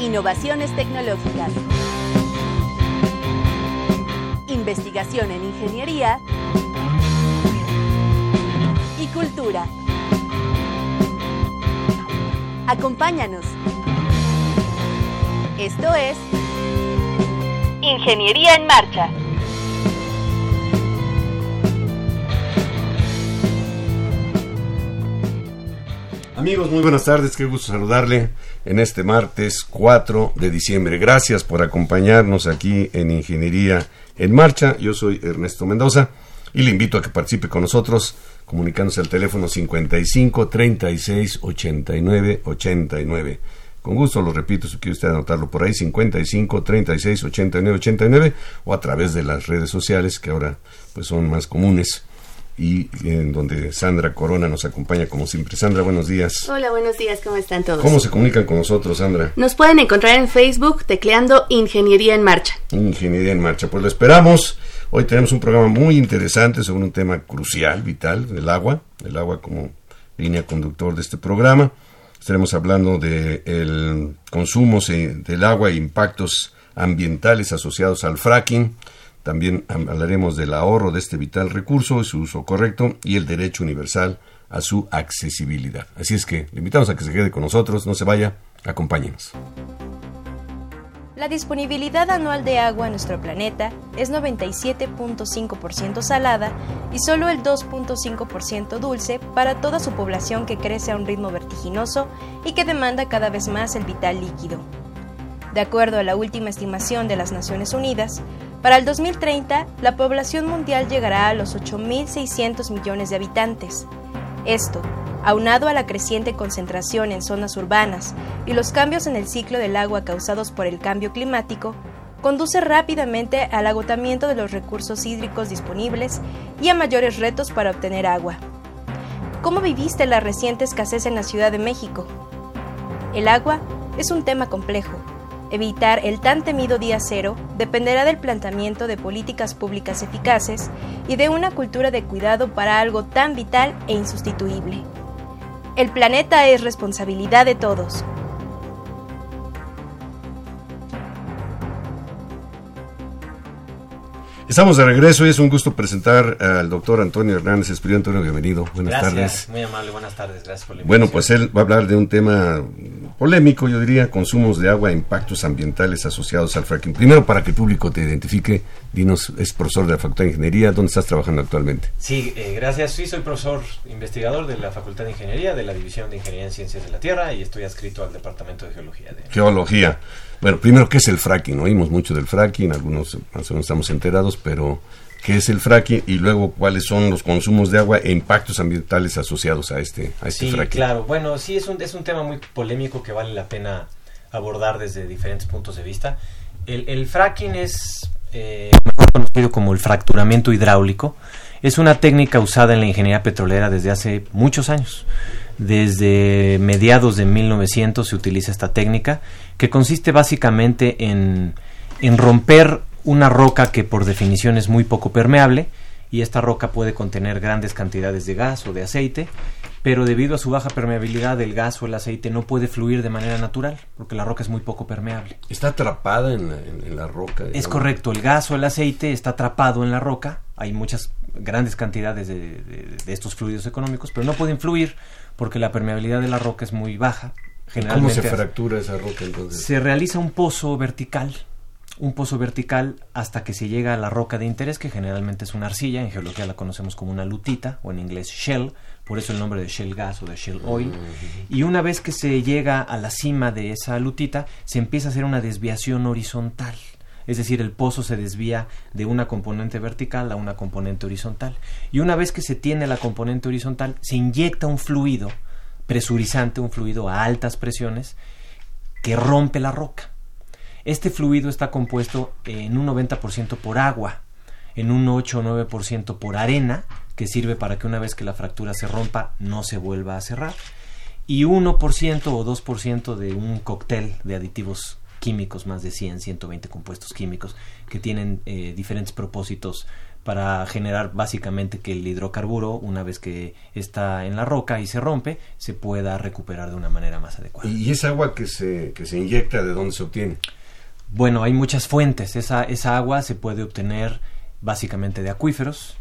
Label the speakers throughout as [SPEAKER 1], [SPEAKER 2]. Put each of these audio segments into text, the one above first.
[SPEAKER 1] Innovaciones tecnológicas. Investigación en ingeniería y cultura. Acompáñanos. Esto es Ingeniería en Marcha.
[SPEAKER 2] Amigos, muy buenas tardes, qué gusto saludarle en este martes 4 de diciembre. Gracias por acompañarnos aquí en Ingeniería en Marcha. Yo soy Ernesto Mendoza y le invito a que participe con nosotros comunicándose al teléfono 55 36 89 89. Con gusto lo repito, si quiere usted anotarlo por ahí, 55 36 89 89 o a través de las redes sociales que ahora pues son más comunes y en donde Sandra Corona nos acompaña como siempre. Sandra, buenos días.
[SPEAKER 3] Hola, buenos días, ¿cómo están todos?
[SPEAKER 2] ¿Cómo se comunican con nosotros, Sandra?
[SPEAKER 3] Nos pueden encontrar en Facebook tecleando Ingeniería en Marcha.
[SPEAKER 2] Ingeniería en Marcha, pues lo esperamos. Hoy tenemos un programa muy interesante sobre un tema crucial, vital, el agua, el agua como línea conductor de este programa. Estaremos hablando del el consumo del agua e impactos ambientales asociados al fracking también hablaremos del ahorro de este vital recurso, su uso correcto y el derecho universal a su accesibilidad. Así es que le invitamos a que se quede con nosotros, no se vaya, acompáñenos.
[SPEAKER 4] La disponibilidad anual de agua en nuestro planeta es 97.5% salada y solo el 2.5% dulce para toda su población que crece a un ritmo vertiginoso y que demanda cada vez más el vital líquido. De acuerdo a la última estimación de las Naciones Unidas, para el 2030, la población mundial llegará a los 8.600 millones de habitantes. Esto, aunado a la creciente concentración en zonas urbanas y los cambios en el ciclo del agua causados por el cambio climático, conduce rápidamente al agotamiento de los recursos hídricos disponibles y a mayores retos para obtener agua. ¿Cómo viviste la reciente escasez en la Ciudad de México? El agua es un tema complejo Evitar el tan temido día cero dependerá del planteamiento de políticas públicas eficaces y de una cultura de cuidado para algo tan vital e insustituible. El planeta es responsabilidad de todos,
[SPEAKER 2] Estamos de regreso y es un gusto presentar al doctor Antonio Hernández Espíritu. Antonio, bienvenido. Buenas
[SPEAKER 5] gracias,
[SPEAKER 2] tardes.
[SPEAKER 5] Muy amable, buenas tardes. Gracias por la.
[SPEAKER 2] Bueno, pues él va a hablar de un tema polémico, yo diría, consumos de agua e impactos ambientales asociados al fracking. Primero, para que el público te identifique, dinos, es profesor de la Facultad de Ingeniería, ¿dónde estás trabajando actualmente?
[SPEAKER 5] Sí, eh, gracias. Sí, soy profesor investigador de la Facultad de Ingeniería, de la División de Ingeniería en Ciencias de la Tierra y estoy adscrito al Departamento de Geología. De...
[SPEAKER 2] Geología. Bueno, primero, ¿qué es el fracking? Oímos mucho del fracking, algunos más o menos estamos enterados, pero qué es el fracking y luego cuáles son los consumos de agua e impactos ambientales asociados a este, a este
[SPEAKER 5] sí,
[SPEAKER 2] fracking.
[SPEAKER 5] claro. Bueno, sí, es un, es un tema muy polémico que vale la pena abordar desde diferentes puntos de vista. El, el fracking es eh, mejor conocido como el fracturamiento hidráulico. Es una técnica usada en la ingeniería petrolera desde hace muchos años. Desde mediados de 1900 se utiliza esta técnica, que consiste básicamente en, en romper una roca que por definición es muy poco permeable y esta roca puede contener grandes cantidades de gas o de aceite, pero debido a su baja permeabilidad el gas o el aceite no puede fluir de manera natural porque la roca es muy poco permeable.
[SPEAKER 2] Está atrapada en la, roca.
[SPEAKER 5] Es correcto, el gas o el aceite está atrapado en la roca, hay muchas grandes cantidades de, de estos fluidos económicos, pero no pueden fluir porque la permeabilidad de la roca es muy baja.
[SPEAKER 2] ¿Cómo se fractura esa roca entonces?
[SPEAKER 5] Se realiza un pozo vertical un pozo vertical hasta que se llega a la roca de interés, que generalmente es una arcilla, en geología la conocemos como una lutita, o en inglés shell, por eso el nombre de shell gas o de shell oil. Y una vez que se llega a la cima de esa lutita, se empieza a hacer una desviación horizontal. Es decir, el pozo se desvía de una componente vertical a una componente horizontal. Y una vez que se tiene la componente horizontal, se inyecta un fluido presurizante, un fluido a altas presiones que rompe la roca. Este fluido está compuesto en un 90% por agua, en un 8 o 9% por arena, que sirve para que una vez que la fractura se rompa no se vuelva a cerrar, y 1% o 2% de un cóctel de aditivos químicos, más de 100, 120 compuestos químicos, que tienen eh, diferentes propósitos para generar básicamente que el hidrocarburo, una vez que está en la roca y se rompe, se pueda recuperar de una manera más adecuada.
[SPEAKER 2] ¿Y esa agua que se, que se inyecta, de dónde se obtiene?
[SPEAKER 5] Bueno, hay muchas fuentes. Esa, esa agua se puede obtener básicamente de acuíferos,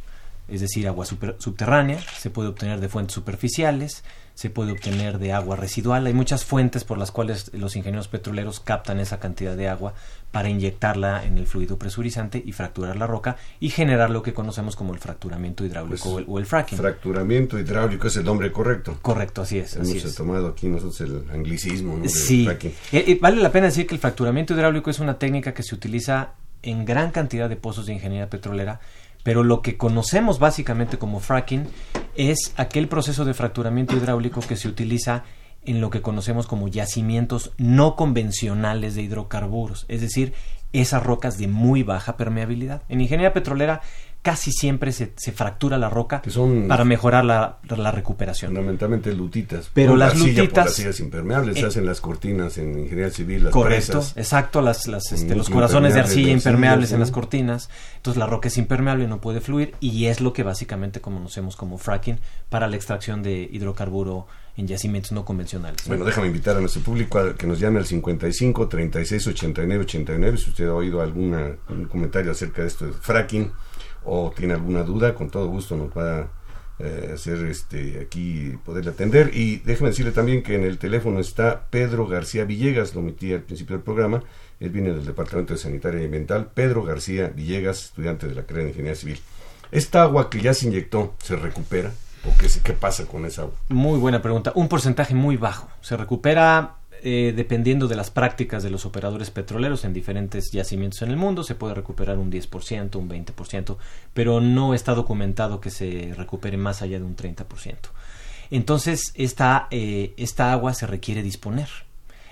[SPEAKER 5] es decir, agua subterránea, se puede obtener de fuentes superficiales, se puede obtener de agua residual. Hay muchas fuentes por las cuales los ingenieros petroleros captan esa cantidad de agua para inyectarla en el fluido presurizante y fracturar la roca y generar lo que conocemos como el fracturamiento hidráulico
[SPEAKER 2] Pues,
[SPEAKER 5] o, el, fracking.
[SPEAKER 2] Fracturamiento hidráulico es el nombre correcto.
[SPEAKER 5] Correcto, así es. Así
[SPEAKER 2] Hemos
[SPEAKER 5] es.
[SPEAKER 2] tomado aquí nosotros el anglicismo. ¿no?
[SPEAKER 5] Sí. Eh, eh, vale la pena decir que el fracturamiento hidráulico es una técnica que se utiliza en gran cantidad de pozos de ingeniería petrolera, pero lo que conocemos básicamente como fracking es aquel proceso de fracturamiento hidráulico que se utiliza en lo que conocemos como yacimientos no convencionales de hidrocarburos, es decir, esas rocas de muy baja permeabilidad. En ingeniería petrolera casi siempre se, se fractura la roca
[SPEAKER 2] Que son-
[SPEAKER 5] para mejorar la, la recuperación.
[SPEAKER 2] Fundamentalmente lutitas.
[SPEAKER 5] Pero
[SPEAKER 2] Por
[SPEAKER 5] las
[SPEAKER 2] arcilla, por
[SPEAKER 5] lutitas-
[SPEAKER 2] las sillas impermeables, se
[SPEAKER 5] Eh,
[SPEAKER 2] hacen las cortinas en ingeniería civil, las
[SPEAKER 5] Correcto,
[SPEAKER 2] presas.
[SPEAKER 5] exacto, las, las, este, los corazones de arcilla impermeables en las cortinas, entonces la roca es impermeable, no puede fluir y es lo que básicamente conocemos como fracking para la extracción de hidrocarburo en yacimientos no convencionales. ¿no?
[SPEAKER 2] Bueno, déjame invitar a nuestro público a que nos llame al 55 36 89 89 si usted ha oído alguna, un comentario acerca de esto de fracking o tiene alguna duda, con todo gusto nos va a eh, hacer este aquí poderle atender y déjeme decirle también que en el teléfono está Pedro García Villegas, lo omití al principio del programa, él viene del Departamento de Sanitaria y Ambiental, Pedro García Villegas, estudiante de la carrera de Ingeniería Civil. ¿Esta agua que ya se inyectó se recupera? ¿O qué, qué pasa con esa agua?
[SPEAKER 5] Muy buena pregunta. Un porcentaje muy bajo. Se recupera eh, dependiendo de las prácticas de los operadores petroleros en diferentes yacimientos en el mundo. Se puede recuperar un 10%, un 20%, pero no está documentado que se recupere más allá de un 30%. Entonces, esta, eh, esta agua se requiere disponer.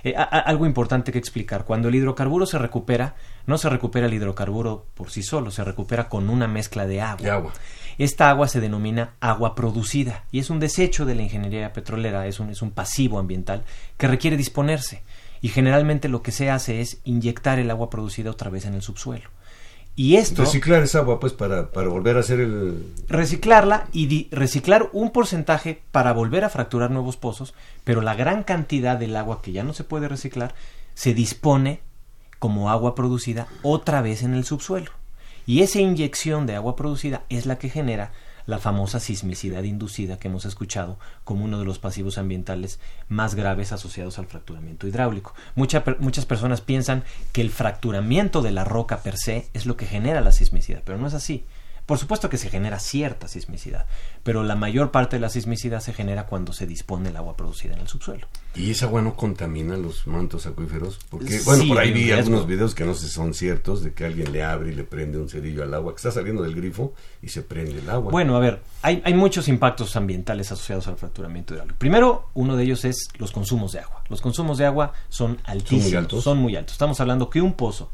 [SPEAKER 5] Eh, a- a- algo importante que explicar. Cuando el hidrocarburo se recupera, no se recupera el hidrocarburo por sí solo, se recupera con una mezcla de agua.
[SPEAKER 2] De agua.
[SPEAKER 5] Esta agua se denomina agua producida y es un desecho de la ingeniería petrolera, es un, es un pasivo ambiental que requiere disponerse y generalmente lo que se hace es inyectar el agua producida otra vez en el subsuelo. Y esto,
[SPEAKER 2] Reciclar esa agua pues para, para volver a hacer el...
[SPEAKER 5] reciclarla y di- reciclar un porcentaje para volver a fracturar nuevos pozos, pero la gran cantidad del agua que ya no se puede reciclar se dispone como agua producida otra vez en el subsuelo. Y esa inyección de agua producida es la que genera la famosa sismicidad inducida que hemos escuchado como uno de los pasivos ambientales más graves asociados al fracturamiento hidráulico. Mucha muchas personas piensan que el fracturamiento de la roca per se es lo que genera la sismicidad, pero no es así. Por supuesto que se genera cierta sismicidad, pero la mayor parte de la sismicidad se genera cuando se dispone el agua producida en el subsuelo.
[SPEAKER 2] ¿Y esa agua no contamina los mantos acuíferos? Porque, bueno,
[SPEAKER 5] Sí,
[SPEAKER 2] por ahí vi algunos videos que no sé si son ciertos, de que alguien le abre y le prende un cerillo al agua, que está saliendo del grifo y se prende el agua.
[SPEAKER 5] Bueno, a ver, hay, hay muchos impactos ambientales asociados al fracturamiento hidráulico. Primero, uno de ellos es los consumos de agua. Los consumos de agua son altísimos,
[SPEAKER 2] altos?
[SPEAKER 5] son muy altos. Estamos hablando que un pozo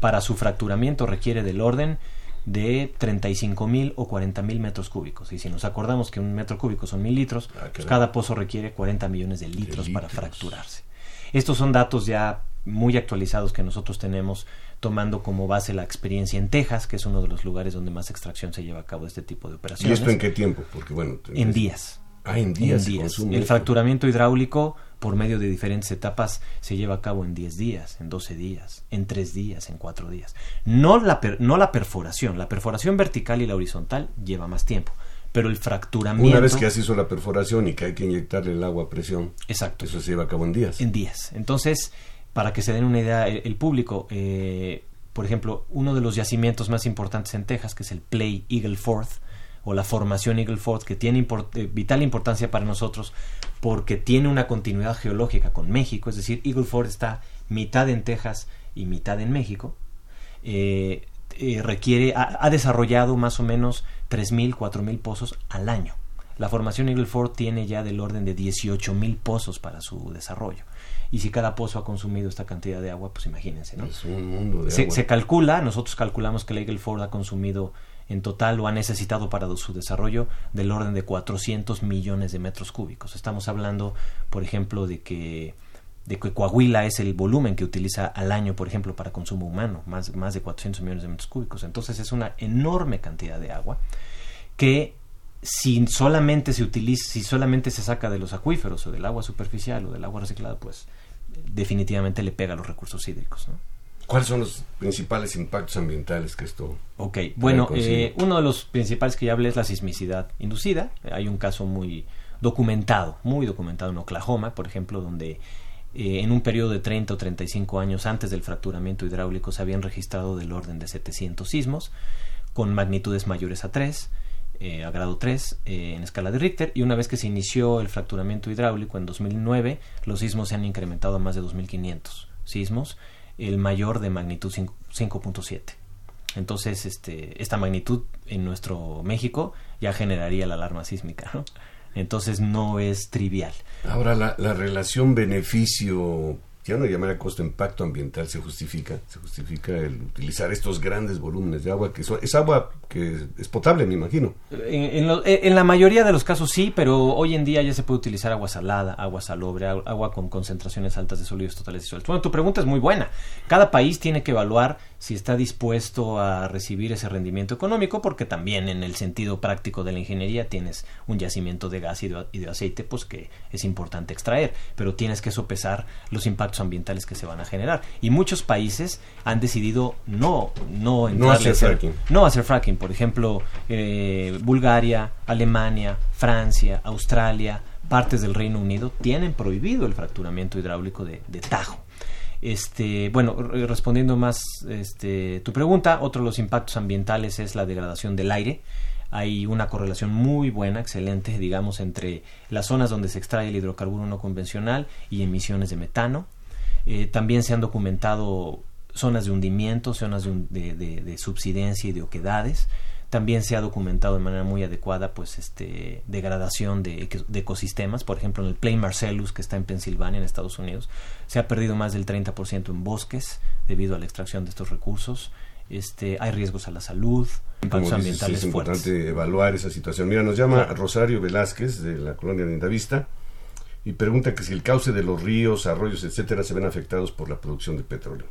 [SPEAKER 5] para su fracturamiento requiere del orden de 35 mil o 40 mil metros cúbicos. Y si nos acordamos que un metro cúbico son mil litros,
[SPEAKER 2] Ah,
[SPEAKER 5] pues cada pozo requiere 40 millones de litros, para
[SPEAKER 2] litros.
[SPEAKER 5] fracturarse. Estos son datos ya muy actualizados que nosotros tenemos tomando como base la experiencia en Texas, que es uno de los lugares donde más extracción se lleva a cabo de este tipo de
[SPEAKER 2] ¿Y
[SPEAKER 5] operaciones.
[SPEAKER 2] esto en qué tiempo? Porque, bueno...
[SPEAKER 5] En días.
[SPEAKER 2] Ah, en días.
[SPEAKER 5] En días. El fracturamiento hidráulico, por medio de diferentes etapas, se lleva a cabo en 10 días, en 12 días, en 3 días, en 4 días. No la, per- no la perforación. La perforación vertical y la horizontal lleva más tiempo. Pero el fracturamiento.
[SPEAKER 2] Una vez que ya se hizo la perforación y que hay que inyectarle el agua a presión,
[SPEAKER 5] Exacto.
[SPEAKER 2] eso se lleva a cabo en días.
[SPEAKER 5] En días. Entonces, para que se den una idea, el, el público, eh, por ejemplo, uno de los yacimientos más importantes en Texas, que es el Play Eagle Ford, o la formación Eagle Ford, que tiene import- eh, vital importancia para nosotros porque tiene una continuidad geológica con México, es decir, Eagle Ford está mitad en Texas y mitad en México. Eh, eh, requiere, ha, ha desarrollado más o menos 3.000, 4.000 pozos al año. La formación Eagle Ford tiene ya del orden de 18 mil pozos para su desarrollo. Y si cada pozo ha consumido esta cantidad de agua, pues imagínense, ¿no?
[SPEAKER 2] Es un mundo de
[SPEAKER 5] se,
[SPEAKER 2] agua.
[SPEAKER 5] se calcula, nosotros calculamos que la Eagle Ford ha consumido en total o ha necesitado para su desarrollo del orden de 400 millones de metros cúbicos. Estamos hablando, por ejemplo, de que de que Coahuila es el volumen que utiliza al año, por ejemplo, para consumo humano, más, más de 400 millones de metros cúbicos. Entonces es una enorme cantidad de agua que si solamente se utiliza, si solamente se saca de los acuíferos o del agua superficial o del agua reciclada, pues definitivamente le pega a los recursos hídricos. ¿no?
[SPEAKER 2] ¿Cuáles son los principales impactos ambientales que esto...
[SPEAKER 5] Ok, bueno, eh, uno de los principales que ya hablé es la sismicidad inducida. Hay un caso muy documentado, muy documentado en Oklahoma, por ejemplo, donde eh, en un periodo de 30 o 35 años antes del fracturamiento hidráulico se habían registrado del orden de 700 sismos con magnitudes mayores a 3, eh, a grado 3 eh, en escala de Richter, y una vez que se inició el fracturamiento hidráulico en 2009, los sismos se han incrementado a más de 2.500 sismos, el mayor de magnitud 5 5.7. Entonces, este, esta magnitud en nuestro México ya generaría la alarma sísmica. Entonces no es trivial.
[SPEAKER 2] Ahora, la relación beneficio, ya no llamaría costo-impacto ambiental, se justifica. Se justifica el utilizar estos grandes volúmenes de agua, que es agua que es potable, me imagino.
[SPEAKER 5] En, en lo- en la mayoría de los casos sí, pero hoy en día ya se puede utilizar agua salada, agua salobre, agu- agua con concentraciones altas de sólidos totales disueltos. Bueno, tu pregunta es muy buena. Cada país tiene que evaluar si está dispuesto a recibir ese rendimiento económico, porque también en el sentido práctico de la ingeniería tienes un yacimiento de gas y de, y de aceite, pues que es importante extraer, pero tienes que sopesar los impactos ambientales que se van a generar. Y muchos países han decidido no, no, a hacer-
[SPEAKER 2] fracking.
[SPEAKER 5] no hacer fracking. Por ejemplo, eh, Bulgaria, Alemania, Francia, Australia, partes del Reino Unido tienen prohibido el fracturamiento hidráulico de, de tajo. Este, bueno, re- respondiendo más este, tu pregunta, otro de los impactos ambientales es la degradación del aire. Hay una correlación muy buena, excelente, digamos, entre las zonas donde se extrae el hidrocarburo no convencional y emisiones de metano. Eh, también se han documentado zonas de hundimiento, zonas de- de subsidencia y de oquedades. También se ha documentado de manera muy adecuada pues este degradación de, eco- de ecosistemas, por ejemplo en el Plain Marcellus que está en Pensilvania en Estados Unidos, se ha perdido más del 30% en bosques debido a la extracción de estos recursos. Este, hay riesgos a la salud, impactos
[SPEAKER 2] Como dices,
[SPEAKER 5] ambientales
[SPEAKER 2] es
[SPEAKER 5] fuertes.
[SPEAKER 2] importante evaluar esa situación. Mira, nos llama Rosario Velázquez de la colonia de Indavista y pregunta que si el cauce de los ríos, arroyos, etcétera, se ven afectados por la producción de petróleo.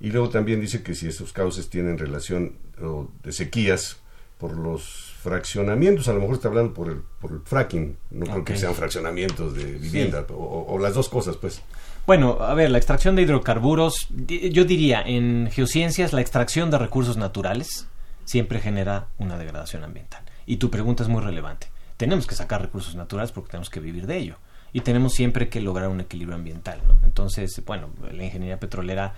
[SPEAKER 2] Y luego también dice que si esos cauces tienen relación o, de sequías por los fraccionamientos, a lo mejor está hablando por el, por el fracking, no creo que sean fraccionamientos de vivienda, o, o- o las dos cosas, pues.
[SPEAKER 5] Bueno, a ver, la extracción de hidrocarburos, yo diría, en geociencias, la extracción de recursos naturales siempre genera una degradación ambiental. Y tu pregunta es muy relevante. Tenemos que sacar recursos naturales porque tenemos que vivir de ello. Y tenemos siempre que lograr un equilibrio ambiental. ¿no? Entonces, bueno, la ingeniería petrolera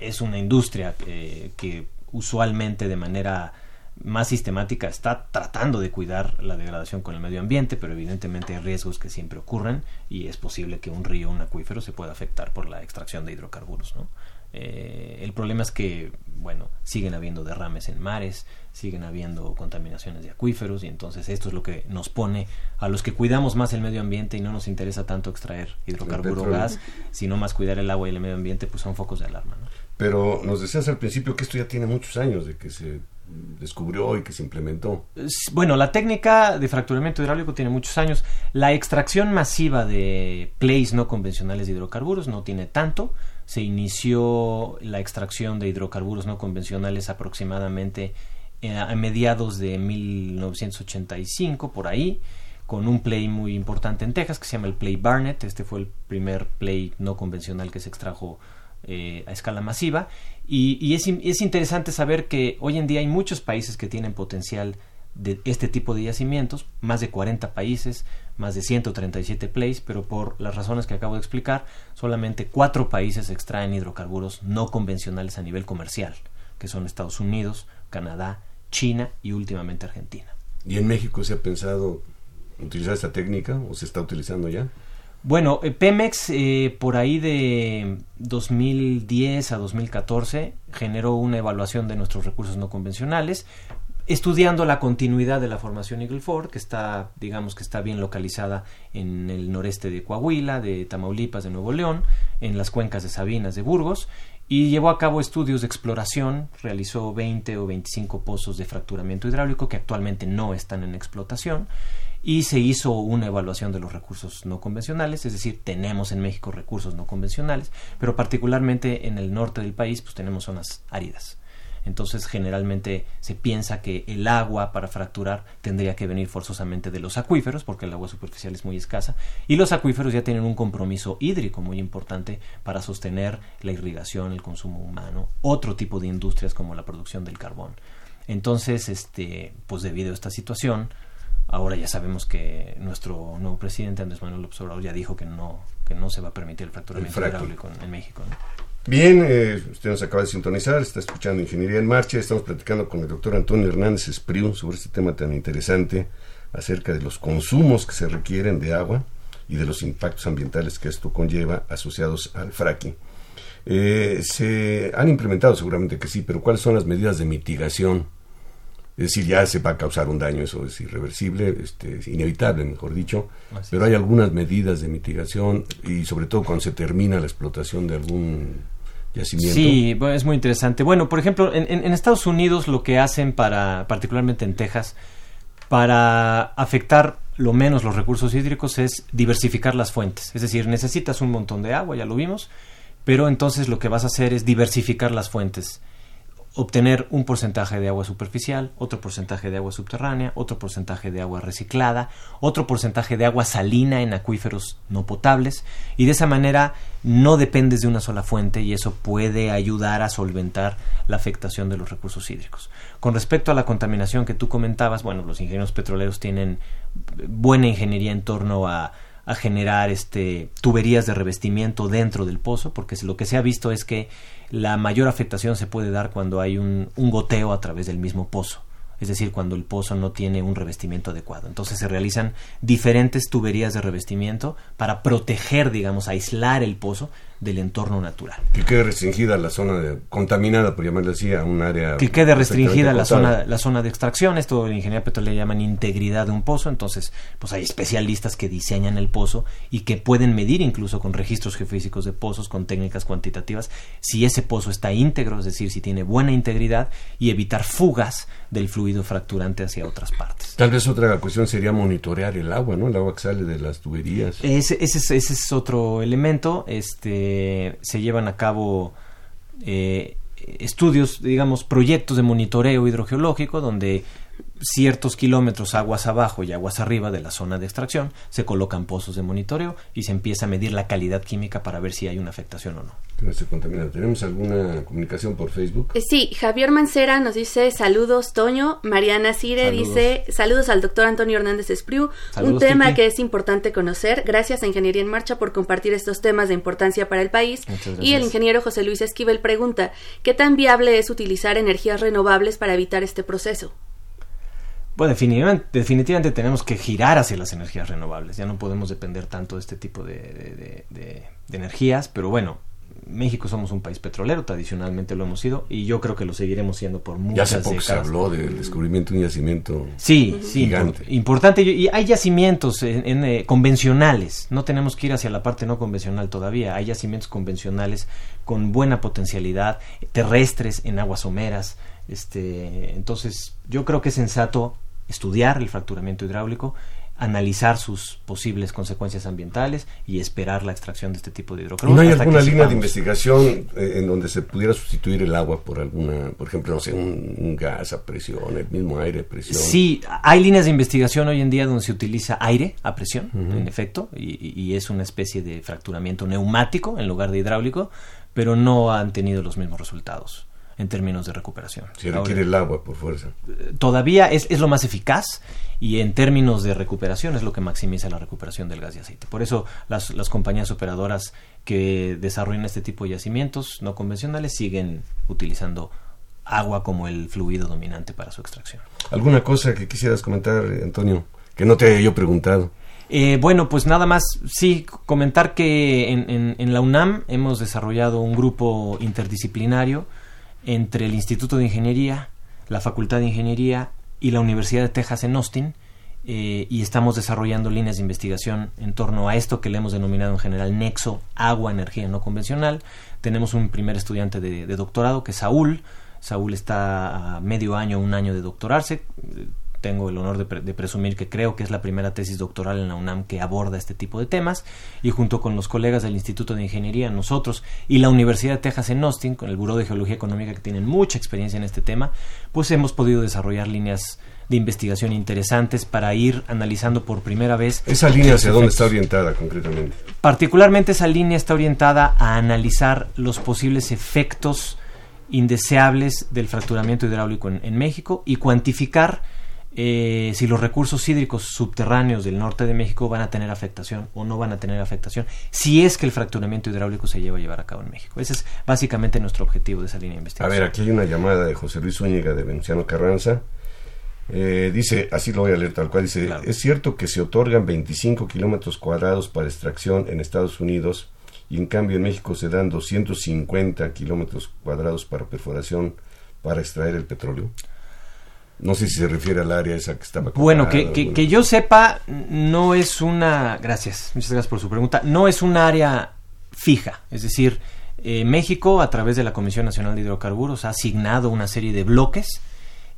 [SPEAKER 5] es una industria eh, que usualmente de manera más sistemática está tratando de cuidar la degradación con el medio ambiente, pero evidentemente hay riesgos que siempre ocurren y es posible que un río, un acuífero se pueda afectar por la extracción de hidrocarburos. ¿no? Eh, el problema es que, bueno, siguen habiendo derrames en mares, siguen habiendo contaminaciones de acuíferos y entonces esto es lo que nos pone a los que cuidamos más el medio ambiente y no nos interesa tanto extraer hidrocarburo o gas, sino más cuidar el agua y el medio ambiente, pues son focos de alarma. ¿no?
[SPEAKER 2] Pero nos decías al principio que esto ya tiene muchos años de que se descubrió y que se implementó.
[SPEAKER 5] Bueno, la técnica de fracturamiento hidráulico tiene muchos años. La extracción masiva de plays no convencionales de hidrocarburos no tiene tanto. Se inició la extracción de hidrocarburos no convencionales aproximadamente eh, a mediados de 1985, por ahí, con un play muy importante en Texas que se llama el Play Barnett. Este fue el primer play no convencional que se extrajo eh, a escala masiva. Y, y es, es interesante saber que hoy en día hay muchos países que tienen potencial de este tipo de yacimientos, más de 40 países, más de 137 plays, pero por las razones que acabo de explicar, solamente cuatro países extraen hidrocarburos no convencionales a nivel comercial, que son Estados Unidos, Canadá, China y últimamente Argentina.
[SPEAKER 2] ¿Y en México se ha pensado utilizar esta técnica o se está utilizando ya?
[SPEAKER 5] Bueno, eh, Pemex eh, por ahí de 2010 a 2014 generó una evaluación de nuestros recursos no convencionales. estudiando la continuidad de la formación Eagle Ford, que está, digamos que está bien localizada en el noreste de Coahuila, de Tamaulipas, de Nuevo León, en las cuencas de Sabinas, de Burgos, y llevó a cabo estudios de exploración, realizó 20 o 25 pozos de fracturamiento hidráulico que actualmente no están en explotación, y se hizo una evaluación de los recursos no convencionales, es decir, tenemos en México recursos no convencionales, pero particularmente en el norte del país pues tenemos zonas áridas entonces generalmente se piensa que el agua para fracturar tendría que venir forzosamente de los acuíferos, porque el agua superficial es muy escasa, y los acuíferos ya tienen un compromiso hídrico muy importante para sostener la irrigación, el consumo humano, otro tipo de industrias como la producción del carbón. Entonces, este, pues debido a esta situación, ahora ya sabemos que nuestro nuevo presidente Andrés Manuel López Obrador ya dijo que no que no se va a permitir el fracturamiento hidráulico en, México.
[SPEAKER 2] Bien, eh, usted nos acaba de sintonizar, está escuchando Ingeniería en Marcha, estamos platicando con el doctor Antonio Hernández Espriu sobre este tema tan interesante acerca de los consumos que se requieren de agua y de los impactos ambientales que esto conlleva asociados al fracking. Eh, se han implementado seguramente que sí, pero ¿cuáles son las medidas de mitigación? Es decir, ya se va a causar un daño, eso es irreversible, este, es inevitable, mejor dicho, pero hay algunas medidas de mitigación y sobre todo cuando se termina la explotación de algún
[SPEAKER 5] Sí, es muy interesante. Bueno, por ejemplo, en, Estados Unidos lo que hacen para, particularmente en Texas, para afectar lo menos los recursos hídricos es diversificar las fuentes. Es decir, necesitas un montón de agua, ya lo vimos, pero entonces lo que vas a hacer es diversificar las fuentes obtener un porcentaje de agua superficial, otro porcentaje de agua subterránea, otro porcentaje de agua reciclada, otro porcentaje de agua salina en acuíferos no potables y de esa manera no dependes de una sola fuente y eso puede ayudar a solventar la afectación de los recursos hídricos. Con respecto a la contaminación que tú comentabas, bueno, los ingenieros petroleros tienen buena ingeniería en torno a a generar este tuberías de revestimiento dentro del pozo, porque lo que se ha visto es que la mayor afectación se puede dar cuando hay un, un goteo a través del mismo pozo es decir, cuando el pozo no tiene un revestimiento adecuado. Entonces se realizan diferentes tuberías de revestimiento para proteger, digamos, aislar el pozo del entorno natural.
[SPEAKER 2] Que quede restringida la zona contaminada, por llamarlo así, a un área...
[SPEAKER 5] Que quede restringida la zona, la zona de extracción, esto en ingeniería petrolera llaman integridad de un pozo, entonces pues hay especialistas que diseñan el pozo y que pueden medir incluso con registros geofísicos de pozos, con técnicas cuantitativas, si ese pozo está íntegro, es decir, si tiene buena integridad y evitar fugas del fluido fracturante hacia otras partes.
[SPEAKER 2] Tal vez otra cuestión sería monitorear el agua, ¿no? El agua que sale de las tuberías.
[SPEAKER 5] Ese, ese, ese es otro elemento, este se llevan a cabo eh, estudios, digamos, proyectos de monitoreo hidrogeológico donde ciertos kilómetros aguas abajo y aguas arriba de la zona de extracción, se colocan pozos de monitoreo y se empieza a medir la calidad química para ver si hay una afectación o no.
[SPEAKER 2] no se contamina. ¿Tenemos alguna comunicación por Facebook?
[SPEAKER 3] Eh, sí, Javier Mancera nos dice saludos, Toño. Mariana Cire dice saludos al doctor Antonio Hernández Espriu. un tema que es importante conocer. Gracias a Ingeniería en Marcha por compartir estos temas de importancia para el país. Y el ingeniero José Luis Esquivel pregunta, ¿qué tan viable es utilizar energías renovables para evitar este proceso?
[SPEAKER 5] Bueno, definitivamente, tenemos que girar hacia las energías renovables. Ya no podemos depender tanto de este tipo de, energías, pero bueno, México somos un país petrolero, tradicionalmente lo hemos sido, y yo creo que lo seguiremos siendo por muchas
[SPEAKER 2] ya hace poco
[SPEAKER 5] se
[SPEAKER 2] habló del descubrimiento de un yacimiento
[SPEAKER 5] sí, gigante. Sí, importante. Y hay yacimientos en, eh, convencionales, no tenemos que ir hacia la parte no convencional todavía. Hay yacimientos convencionales con buena potencialidad, terrestres en aguas someras. Este, entonces, yo creo que es sensato estudiar el fracturamiento hidráulico, analizar sus posibles consecuencias ambientales y esperar la extracción de este tipo de hidrocarburos.
[SPEAKER 2] ¿No hay alguna línea de investigación eh, en donde se pudiera sustituir el agua por alguna, por ejemplo, no sé, un, gas a presión, el mismo aire a presión?
[SPEAKER 5] Sí, hay líneas de investigación hoy en día donde se utiliza aire a presión, en efecto, y, es una especie de fracturamiento neumático en lugar de hidráulico, pero no han tenido los mismos resultados en términos de recuperación.
[SPEAKER 2] Se requiere el agua por fuerza.
[SPEAKER 5] Todavía es, es, lo más eficaz y en términos de recuperación es lo que maximiza la recuperación del gas y aceite. Por eso las, las compañías operadoras que desarrollan este tipo de yacimientos no convencionales siguen utilizando agua como el fluido dominante para su extracción.
[SPEAKER 2] ¿Alguna cosa que quisieras comentar, Antonio, que no te haya yo preguntado?
[SPEAKER 5] Eh, bueno, pues nada más, sí, comentar que en, en, en, la UNAM hemos desarrollado un grupo interdisciplinario entre el Instituto de Ingeniería, la Facultad de Ingeniería y la Universidad de Texas en Austin, eh, y estamos desarrollando líneas de investigación en torno a esto que le hemos denominado en general nexo agua energía no convencional. Tenemos un primer estudiante de, de doctorado que es Saúl. Saúl está a medio año, un año de doctorarse tengo el honor de, presumir que creo que es la primera tesis doctoral en la UNAM que aborda este tipo de temas y junto con los colegas del Instituto de Ingeniería, nosotros y la Universidad de Texas en Austin, con el Buró de Geología Económica que tienen mucha experiencia en este tema, pues hemos podido desarrollar líneas de investigación interesantes para ir analizando por primera vez.
[SPEAKER 2] ¿Esa línea hacia dónde está orientada concretamente?
[SPEAKER 5] Particularmente esa línea está orientada a analizar los posibles efectos indeseables del fracturamiento hidráulico en México y cuantificar eh, si los recursos hídricos subterráneos del norte de México van a tener afectación o no van a tener afectación, si es que el fracturamiento hidráulico se lleva a llevar a cabo en México. Ese es básicamente nuestro objetivo de esa línea de investigación.
[SPEAKER 2] A ver, aquí hay una llamada de José Luis Zúñiga de Venustiano Carranza. Eh, dice, así lo voy a leer tal cual, dice, es cierto que se otorgan 25 kilómetros cuadrados para extracción en Estados Unidos y en cambio en México se dan 250 kilómetros cuadrados para perforación para extraer el petróleo. No sé si se refiere al área esa que estaba.
[SPEAKER 5] Bueno, que, que, yo sepa, no es una. Gracias, muchas gracias por su pregunta. No es un área fija. Es decir, eh, México, a través de la Comisión Nacional de Hidrocarburos, ha asignado una serie de bloques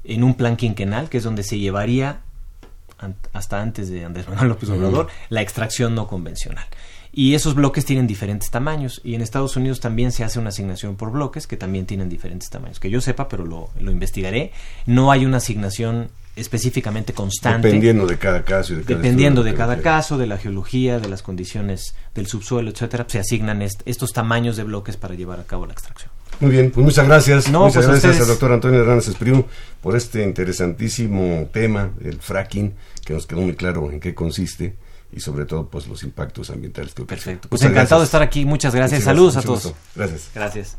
[SPEAKER 5] en un plan quinquenal, que es donde se llevaría, hasta antes de Andrés Manuel López Obrador, la extracción no convencional. Y esos bloques tienen diferentes tamaños. Y en Estados Unidos también se hace una asignación por bloques que también tienen diferentes tamaños. Que yo sepa, pero lo, lo investigaré. No hay una asignación específicamente constante.
[SPEAKER 2] Dependiendo de cada caso.
[SPEAKER 5] dependiendo de cada caso, de la geología, de las condiciones del subsuelo, etcétera, se asignan estos tamaños de bloques para llevar a cabo la extracción.
[SPEAKER 2] Muy bien, pues muchas gracias. muchas pues gracias al doctor Antonio Hernández Espriu por este interesantísimo tema, el fracking, que nos quedó muy claro en qué consiste y sobre todo pues los impactos ambientales que
[SPEAKER 5] Perfecto. Pues encantado de estar aquí. Muchas gracias. Saludos a todos.
[SPEAKER 2] Gracias.
[SPEAKER 5] Gracias.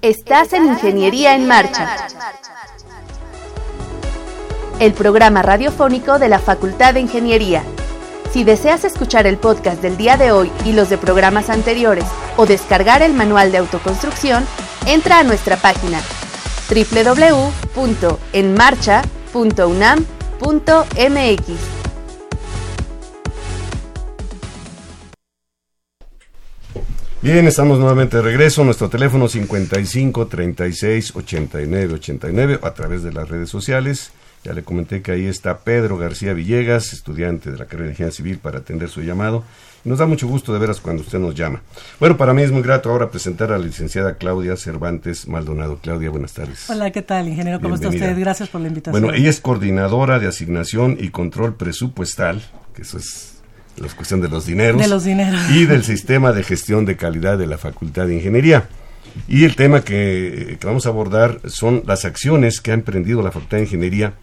[SPEAKER 1] Estás en Ingeniería en Marcha. El programa radiofónico de la Facultad de Ingeniería. Si deseas escuchar el podcast del día de hoy y los de programas anteriores o descargar el manual de autoconstrucción, entra a nuestra página www.enmarcha.unam.mx.
[SPEAKER 2] Bien, estamos nuevamente de regreso. Nuestro teléfono 55 36 89 89 a través de las redes sociales. Ya le comenté que ahí está Pedro García Villegas, estudiante de la carrera de Ingeniería Civil, para atender su llamado. Nos da mucho gusto de veras cuando usted nos llama. Bueno, para mí es muy grato ahora presentar a la licenciada Claudia Cervantes Maldonado. Claudia, buenas tardes.
[SPEAKER 6] Hola, ¿qué tal, ingeniero? ¿Cómo está usted? Gracias por la invitación.
[SPEAKER 2] Bueno, ella es coordinadora de asignación y control presupuestal, que eso es la cuestión de los dineros.
[SPEAKER 6] De los dineros.
[SPEAKER 2] Y del sistema de gestión de calidad de la Facultad de Ingeniería. Y el tema que, vamos a abordar son las acciones que ha emprendido la Facultad de Ingeniería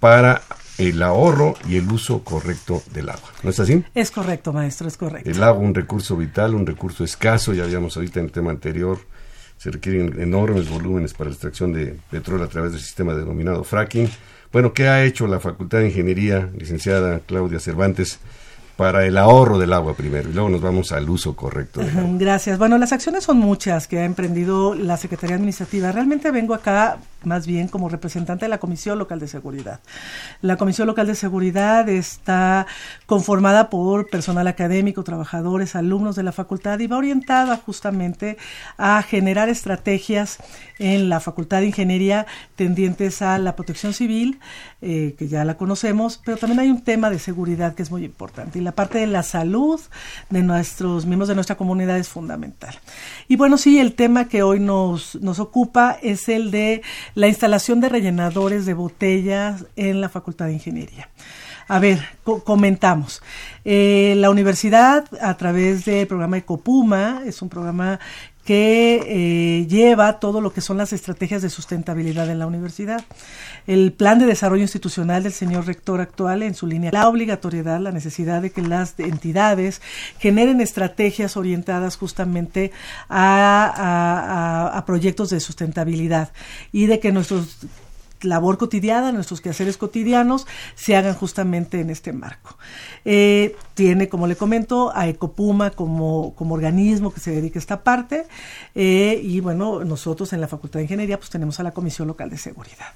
[SPEAKER 2] para el ahorro y el uso correcto del agua. ¿No es así?
[SPEAKER 6] Es correcto, maestro, es correcto.
[SPEAKER 2] El agua, un recurso vital, un recurso escaso, ya habíamos ahorita en el tema anterior, se requieren enormes volúmenes para la extracción de petróleo a través del sistema denominado fracking. Bueno, ¿qué ha hecho la Facultad de Ingeniería, licenciada Claudia Cervantes, para el ahorro del agua primero y luego nos vamos al uso correcto.
[SPEAKER 6] Gracias. Bueno, las acciones son muchas que ha emprendido la Secretaría Administrativa. Realmente vengo acá más bien como representante de la Comisión Local de Seguridad. La Comisión Local de Seguridad está conformada por personal académico, trabajadores, alumnos de la facultad y va orientada justamente a generar estrategias en la Facultad de Ingeniería tendientes a la protección civil, eh, que ya la conocemos, pero también hay un tema de seguridad que es muy importante y la parte de la salud de nuestros miembros de nuestra comunidad es fundamental. Y bueno, sí, el tema que hoy nos, nos ocupa es el de la instalación de rellenadores de botellas en la Facultad de Ingeniería. A ver, comentamos. Eh, la universidad, a través del programa Ecopuma, es un programa que eh, lleva todo lo que son las estrategias de sustentabilidad en la universidad. El plan de desarrollo institucional del señor rector actual en su línea, la obligatoriedad, la necesidad de que las entidades generen estrategias orientadas justamente a, a proyectos de sustentabilidad y de que nuestros labor cotidiana, nuestros quehaceres cotidianos, se hagan justamente en este marco. Eh, tiene, como le comento, a Ecopuma como, como organismo que se dedica a esta parte eh, y bueno, nosotros en la Facultad de Ingeniería pues tenemos a la Comisión Local de Seguridad.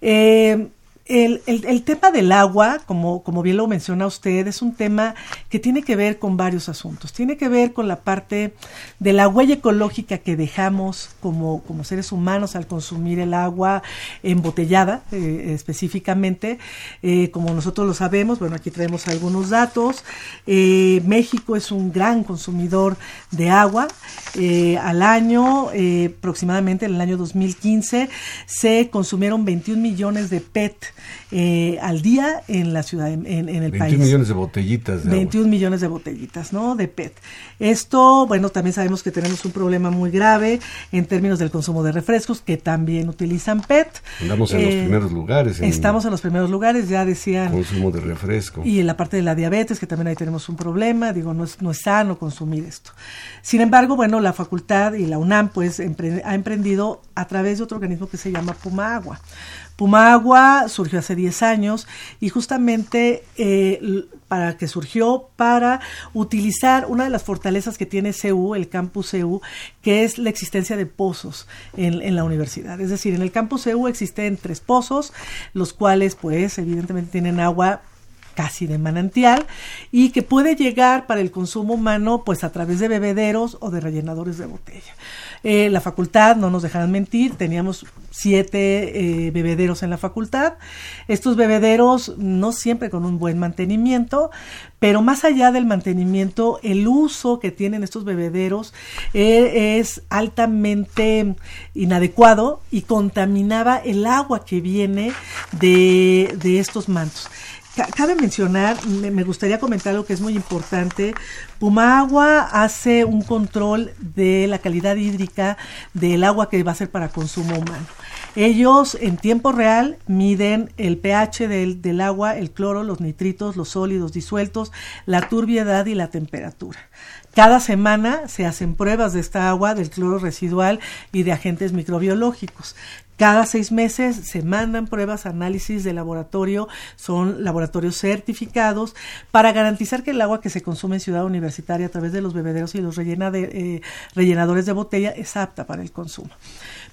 [SPEAKER 6] Eh, el, el, tema del agua, como, como bien lo menciona usted, es un tema que tiene que ver con varios asuntos. Tiene que ver con la parte de la huella ecológica que dejamos como, como seres humanos al consumir el agua embotellada, eh, específicamente. Eh, como nosotros lo sabemos, bueno, aquí traemos algunos datos. Eh, México es un gran consumidor de agua. al año, aproximadamente en el año 2015, se consumieron 21 millones de PET eh, al día en la ciudad, en, en el país.
[SPEAKER 2] 21 millones de botellitas.
[SPEAKER 6] De 21 millones de botellitas, ¿no? De PET. Esto, bueno, también sabemos que tenemos un problema muy grave en términos del consumo de refrescos, que también utilizan PET.
[SPEAKER 2] Estamos en los eh, primeros lugares.
[SPEAKER 6] estamos en los primeros lugares, ya decían.
[SPEAKER 2] Consumo de refresco.
[SPEAKER 6] Y en la parte de la diabetes, que también ahí tenemos un problema, digo, no es, no es sano consumir esto. Sin embargo, bueno, la facultad y la UNAM, pues, ha emprendido a través de otro organismo que se llama Puma Agua. Pumagua surgió hace 10 años y justamente eh, para que surgió para utilizar una de las fortalezas que tiene CEU, el campus CEU, que es la existencia de pozos en, en la universidad. Es decir, en el campus CEU existen tres pozos, los cuales pues evidentemente tienen agua casi de manantial y que puede llegar para el consumo humano pues a través de bebederos o de rellenadores de botella. Eh, la facultad, no nos dejarán mentir, teníamos siete eh, bebederos en la facultad. Estos bebederos no siempre con un buen mantenimiento, pero más allá del mantenimiento, el uso que tienen estos bebederos eh, es altamente inadecuado y contaminaba el agua que viene de, de estos mantos. Cabe mencionar, me gustaría comentar algo que es muy importante. Pumagua hace un control de la calidad hídrica del agua que va a ser para consumo humano. Ellos en tiempo real miden el pH del, del agua, el cloro, los nitritos, los sólidos disueltos, la turbiedad y la temperatura. Cada semana se hacen pruebas de esta agua, del cloro residual y de agentes microbiológicos. Cada seis meses se mandan pruebas, análisis de laboratorio, son laboratorios certificados para garantizar que el agua que se consume en Ciudad Universitaria a través de los bebederos y los rellena de, eh, rellenadores de botella es apta para el consumo.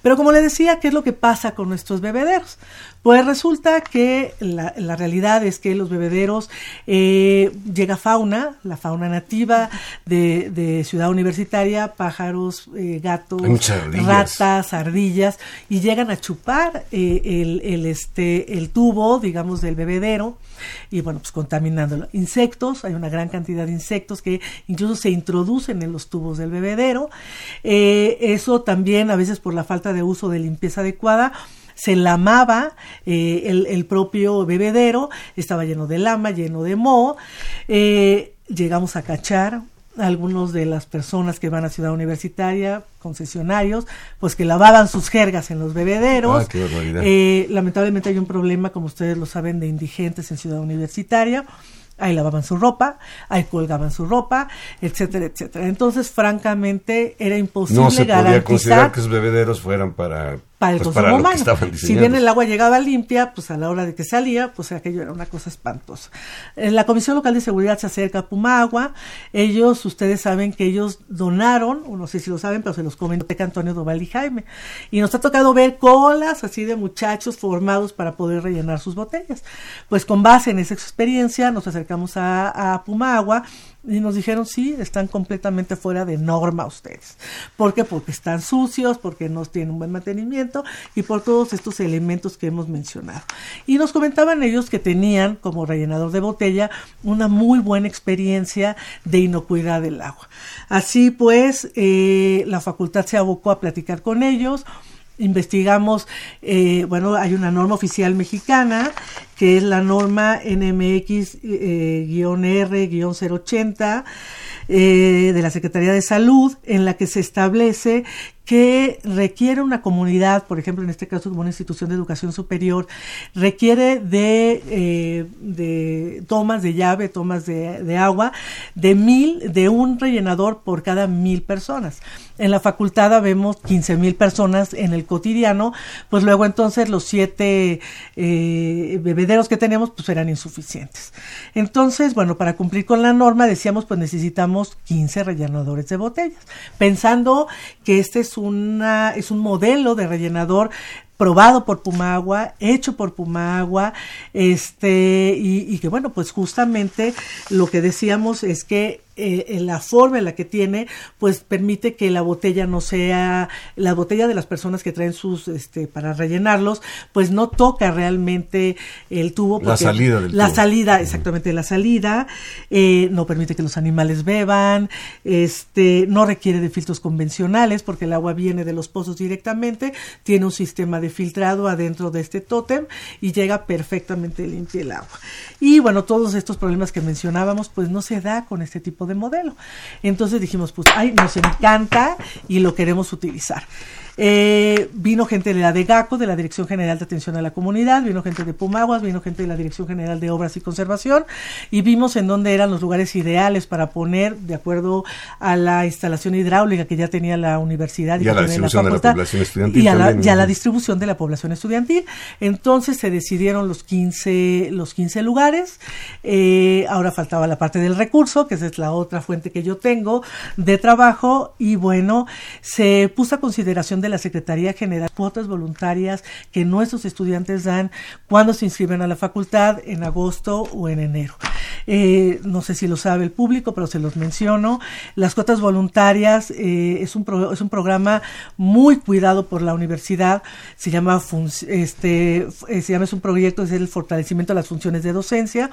[SPEAKER 6] Pero como le decía, ¿qué es lo que pasa con nuestros bebederos? Pues resulta que la, realidad es que los bebederos eh, llega fauna, la fauna nativa de, Ciudad Universitaria, pájaros, eh, gatos, ratas, ardillas, y llegan a chupar eh, el, el, este, el tubo, digamos, del bebedero y bueno, pues contaminándolo. Insectos, hay una gran cantidad de insectos que incluso se introducen en los tubos del bebedero. Eh, eso también a veces por la falta de uso de limpieza adecuada se lamaba eh, el, propio bebedero, estaba lleno de lama, lleno de moho. Eh, llegamos a cachar algunos de las personas que van a Ciudad Universitaria, concesionarios, pues que lavaban sus jergas en los bebederos. Ah, eh, lamentablemente hay un problema, como ustedes lo saben, de indigentes en Ciudad Universitaria. Ahí lavaban su ropa, ahí colgaban su ropa, etcétera, etcétera. Entonces, francamente, era imposible
[SPEAKER 2] no se podía considerar que esos bebederos fueran para
[SPEAKER 6] para el pues, consumo humano. Si bien el agua llegaba limpia, pues a la hora de que salía, pues aquello era una cosa espantosa. En la Comisión Local de Seguridad se acerca a Pumagua. Ellos, ustedes saben que ellos donaron, o no sé si lo saben, pero se los comenté Antonio Doval y Jaime. Y nos ha tocado ver colas así de muchachos formados para poder rellenar sus botellas. Pues con base en esa experiencia nos acercamos a, a Pumagua y nos dijeron, sí, están completamente fuera de norma ustedes. ¿Por qué? Porque están sucios, porque no tienen un buen mantenimiento y por todos estos elementos que hemos mencionado. Y nos comentaban ellos que tenían como rellenador de botella una muy buena experiencia de inocuidad del agua. Así pues, eh, la facultad se abocó a platicar con ellos investigamos, eh, bueno, hay una norma oficial mexicana que es la norma NMX-R-080 eh, de la Secretaría de Salud, en la que se establece que requiere una comunidad, por ejemplo, en este caso como una institución de educación superior, requiere de, eh, de tomas de llave, tomas de, agua, de mil, de un rellenador por cada mil personas. En la facultad vemos 15 mil personas en el cotidiano, pues luego entonces los siete eh, que tenemos pues eran insuficientes. Entonces, bueno, para cumplir con la norma decíamos pues necesitamos 15 rellenadores de botellas, pensando que este es una, es un modelo de rellenador probado por Pumagua, hecho por Pumagua, este, y que bueno, pues justamente lo que decíamos es que eh, en la forma en la que tiene, pues permite que la botella no sea, la botella de las personas que traen sus, este, para rellenarlos, pues no toca realmente el tubo.
[SPEAKER 2] la salida del
[SPEAKER 6] La salida, exactamente, la salida, eh, no permite que los animales beban, este, no requiere de filtros convencionales porque el agua viene de los pozos directamente, tiene un sistema de filtrado adentro de este tótem y llega perfectamente limpia el agua. Y bueno, todos estos problemas que mencionábamos, pues no se da con este tipo de modelo. Entonces dijimos, pues, ay, nos encanta y lo queremos utilizar. Eh, vino gente de la de GACO, de la Dirección General de Atención a la Comunidad, vino gente de Pumaguas, vino gente de la Dirección General de Obras y Conservación y vimos en dónde eran los lugares ideales para poner, de acuerdo a la instalación hidráulica que ya tenía la universidad
[SPEAKER 2] y, a la distribución de la población estudiantil.
[SPEAKER 6] Y a, la, distribución de la población estudiantil. Entonces se decidieron los 15, los 15 lugares. Eh, ahora faltaba la parte del recurso, que esa es la otra fuente que yo tengo de trabajo. Y bueno, se puso a consideración de la Secretaría General cuotas voluntarias que nuestros estudiantes dan cuando se inscriben a la facultad en agosto o en enero. Eh, no sé si lo sabe el público, pero se los menciono. Las cuotas voluntarias eh, es, un es un programa muy cuidado por la universidad. Se llama, este, eh, se llama es un proyecto, es el fortalecimiento de las funciones de docencia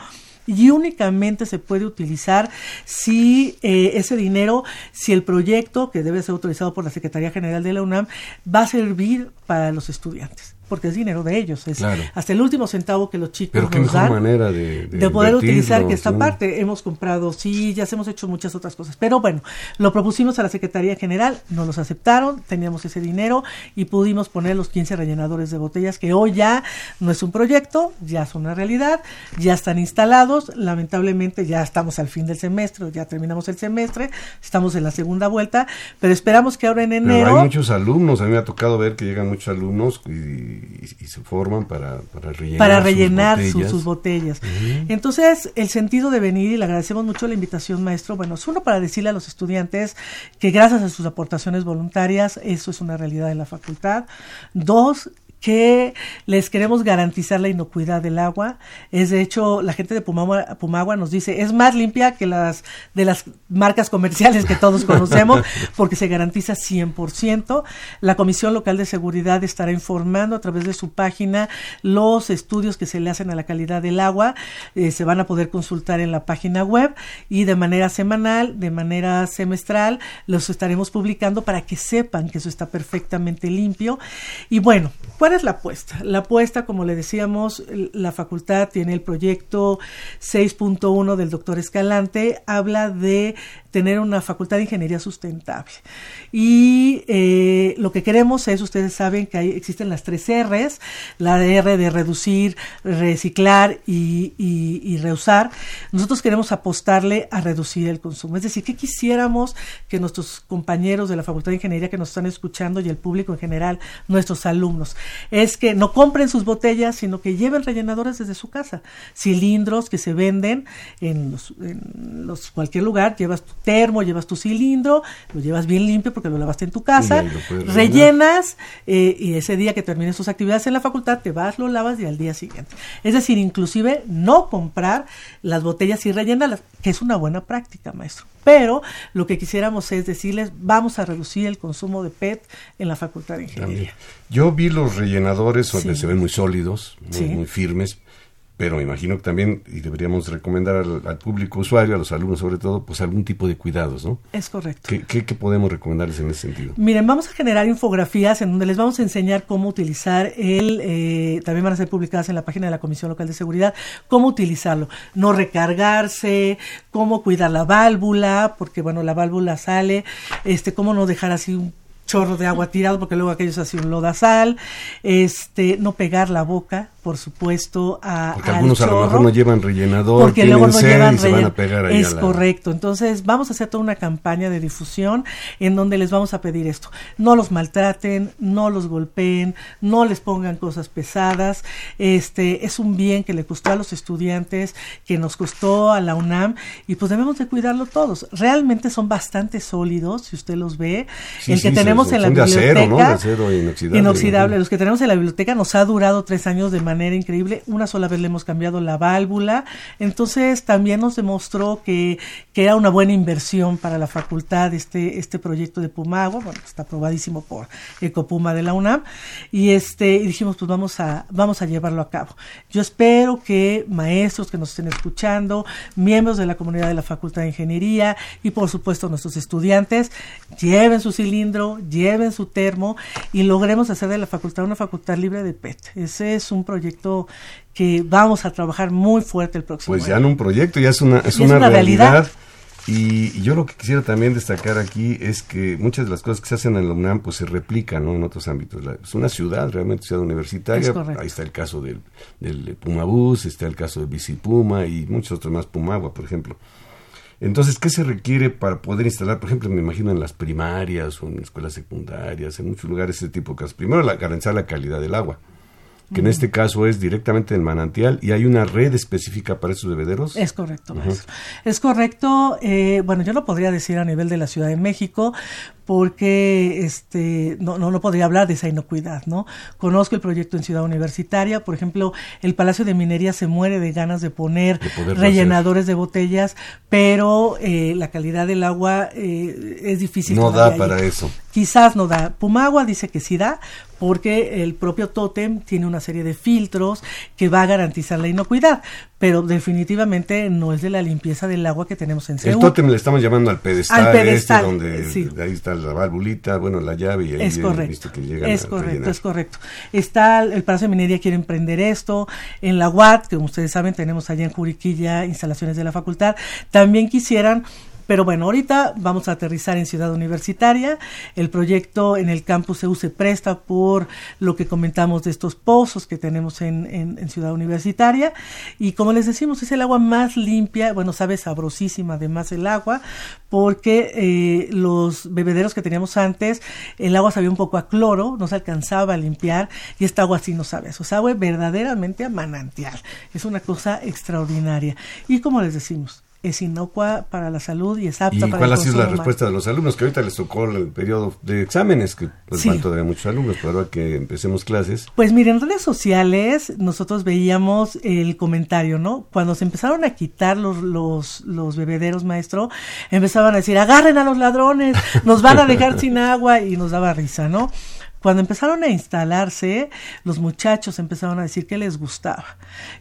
[SPEAKER 6] y únicamente se puede utilizar si eh, ese dinero, si el proyecto, que debe ser autorizado por la Secretaría General de la UNAM, va a servir para los estudiantes porque es dinero de ellos, es hasta el último centavo que los chicos
[SPEAKER 2] Pero qué
[SPEAKER 6] nos
[SPEAKER 2] mejor
[SPEAKER 6] dan
[SPEAKER 2] manera de,
[SPEAKER 6] poder utilizar que esta parte. Hemos comprado sillas, hemos hecho muchas otras cosas. Pero bueno, lo propusimos a la Secretaría General, nos los aceptaron, teníamos ese dinero y pudimos poner los 15 rellenadores de botellas que hoy ya no es un proyecto, ya son una realidad, ya están instalados. Lamentablemente ya estamos al fin del semestre, ya terminamos el semestre, estamos en la segunda vuelta, pero esperamos que ahora en enero...
[SPEAKER 2] Pero hay muchos alumnos, a mí me ha tocado ver que llegan muchos alumnos y y, se forman para, para rellenar,
[SPEAKER 6] para rellenar sus botellas. Entonces, el sentido de venir, y le agradecemos mucho la invitación, maestro, bueno, es uno para decirle a los estudiantes que gracias a sus aportaciones voluntarias, eso es una realidad en la facultad. Dos, que les queremos garantizar la inocuidad del agua. Es de hecho, la gente de Pumagua, Pumagua, nos dice, es más limpia que las de las marcas comerciales que todos conocemos, porque se garantiza 100%. La Comisión Local de Seguridad estará informando a través de su página los estudios que se le hacen a la calidad del agua. Eh, se van a poder consultar en la página web y de manera semanal, de manera semestral, los estaremos publicando para que sepan que eso está perfectamente limpio. Y bueno, ¿Cuál es la apuesta? La apuesta, como le decíamos, la facultad tiene el proyecto 6.1 del doctor Escalante, habla de tener una facultad de ingeniería sustentable. Y eh, lo que queremos es, ustedes saben que hay, existen las tres R's, la R de reducir, reciclar y, reusar. Nosotros queremos apostarle a reducir el consumo. Es decir, que quisiéramos que nuestros compañeros de la Facultad de Ingeniería que nos están escuchando y el público en general, nuestros alumnos, es que no compren sus botellas, sino que lleven rellenadores desde su casa, cilindros que se venden en, los, en los, cualquier lugar, llevas termo, llevas tu cilindro, lo llevas bien limpio porque lo lavaste en tu casa, rellenas eh, y ese día que termines tus actividades en la facultad te vas, lo lavas y al día siguiente. Es decir, inclusive no comprar las botellas y rellenarlas, que es una buena práctica, maestro. Pero lo que quisiéramos es decirles, vamos a reducir el consumo de PET en la Facultad de Ingeniería.
[SPEAKER 2] Yo vi los rellenadores donde se ven muy sólidos, muy firmes, pero me imagino que también, y deberíamos recomendar al, público usuario, a los alumnos sobre todo, pues algún tipo de cuidados, ¿no?
[SPEAKER 6] Es correcto.
[SPEAKER 2] ¿Qué, podemos recomendarles en ese sentido?
[SPEAKER 6] Miren, vamos a generar infografías en donde les vamos a enseñar cómo utilizar el, eh, también van a ser publicadas en la página de la Comisión Local de Seguridad, cómo utilizarlo, no recargarse, cómo cuidar la válvula, porque bueno, la válvula sale, este, cómo no dejar así un chorro de agua tirado porque luego aquello es así un lodazal, este, no pegar la boca, por supuesto, a
[SPEAKER 2] Porque algunos a lo mejor no llevan rellenador,
[SPEAKER 6] porque luego no llevan se van a pegar ahí Es correcto. Entonces, vamos a hacer toda una campaña de difusión en donde les vamos a pedir esto. No los maltraten, no los golpeen, no les pongan cosas pesadas. Este, es un bien que le costó a los estudiantes, que nos costó a la UNAM y pues debemos de cuidarlo todos. Realmente son bastante sólidos, si usted los ve. el que tenemos tenemos en la
[SPEAKER 2] biblioteca.
[SPEAKER 6] Acero, inoxidable. inoxidable. Los que tenemos en la biblioteca nos ha durado tres años de manera increíble. Una sola vez le hemos cambiado la válvula. Entonces también nos demostró que, que era una buena inversión para la facultad este, este proyecto de Pumagua. Bueno, está aprobadísimo por Ecopuma de la UNAM. Y este, y dijimos, pues vamos a, vamos a llevarlo a cabo. Yo espero que maestros que nos estén escuchando, miembros de la comunidad de la Facultad de Ingeniería y por supuesto nuestros estudiantes lleven su cilindro, lleven su termo y logremos hacer de la facultad una facultad libre de PET. Ese es un proyecto que vamos a trabajar muy fuerte el próximo
[SPEAKER 2] pues ya no un proyecto, ya es una, es, una, realidad. Y, yo lo que quisiera también destacar aquí es que muchas de las cosas que se hacen en la UNAM pues se replican ¿no? en otros ámbitos. es una ciudad, realmente ciudad universitaria. Ahí está el caso del, del Pumabús, está el caso de Bicipuma y muchos otros más, Pumagua, por ejemplo. Entonces, ¿qué se requiere para poder instalar, por ejemplo, me imagino en las primarias o en escuelas secundarias, en muchos lugares ese tipo de cosas? Primero, la, garantizar la calidad del agua que en este caso es directamente del manantial y hay una red específica para esos bebederos.
[SPEAKER 6] Es correcto, Es correcto. Eh, bueno, yo lo podría decir a nivel de la Ciudad de México porque este no, no, no podría hablar de esa inocuidad, ¿no? Conozco el proyecto en Ciudad Universitaria, por ejemplo, el Palacio de Minería se muere de ganas de poner rellenadores de botellas, pero eh, la calidad del agua eh, es difícil.
[SPEAKER 2] No da para eso.
[SPEAKER 6] Quizás no da. Pumagua dice que sí da, porque el propio tótem tiene una serie de filtros que va a garantizar la inocuidad, pero definitivamente no es de la limpieza del agua que tenemos en Seúl.
[SPEAKER 2] El tótem le estamos llamando al pedestal, este, donde ahí está la válvulita, bueno, la llave y ahí
[SPEAKER 6] es correcto, es correcto, es correcto. Está el Palacio de Minería quiere emprender esto, en la UAT, que como ustedes saben tenemos allá en Juriquilla instalaciones de la facultad, también quisieran pero bueno, ahorita vamos a aterrizar en Ciudad Universitaria. El proyecto en el campus EU se presta por lo que comentamos de estos pozos que tenemos en, Ciudad Universitaria. Y como les decimos, es el agua más limpia, bueno, sabe sabrosísima además el agua, porque eh, los bebederos que teníamos antes, el agua sabía un poco a cloro, no se alcanzaba a limpiar, y esta agua sí no sabe eso. Sabe verdaderamente a manantial. Es una cosa extraordinaria. Y como les decimos, es inocua para la salud y es apta
[SPEAKER 2] ¿Y
[SPEAKER 6] para
[SPEAKER 2] cuál ha sido la respuesta de los alumnos? Que ahorita les tocó el periodo de exámenes, que pues sí. todavía muchos alumnos, pero ahora que empecemos clases.
[SPEAKER 6] Pues miren, en redes sociales nosotros veíamos el comentario, ¿no? Cuando se empezaron a quitar los, los, los bebederos, maestro, empezaban a decir, agarren a los ladrones, nos van a dejar sin agua y nos daba risa, ¿no? Cuando empezaron a instalarse, los muchachos empezaron a decir que les gustaba,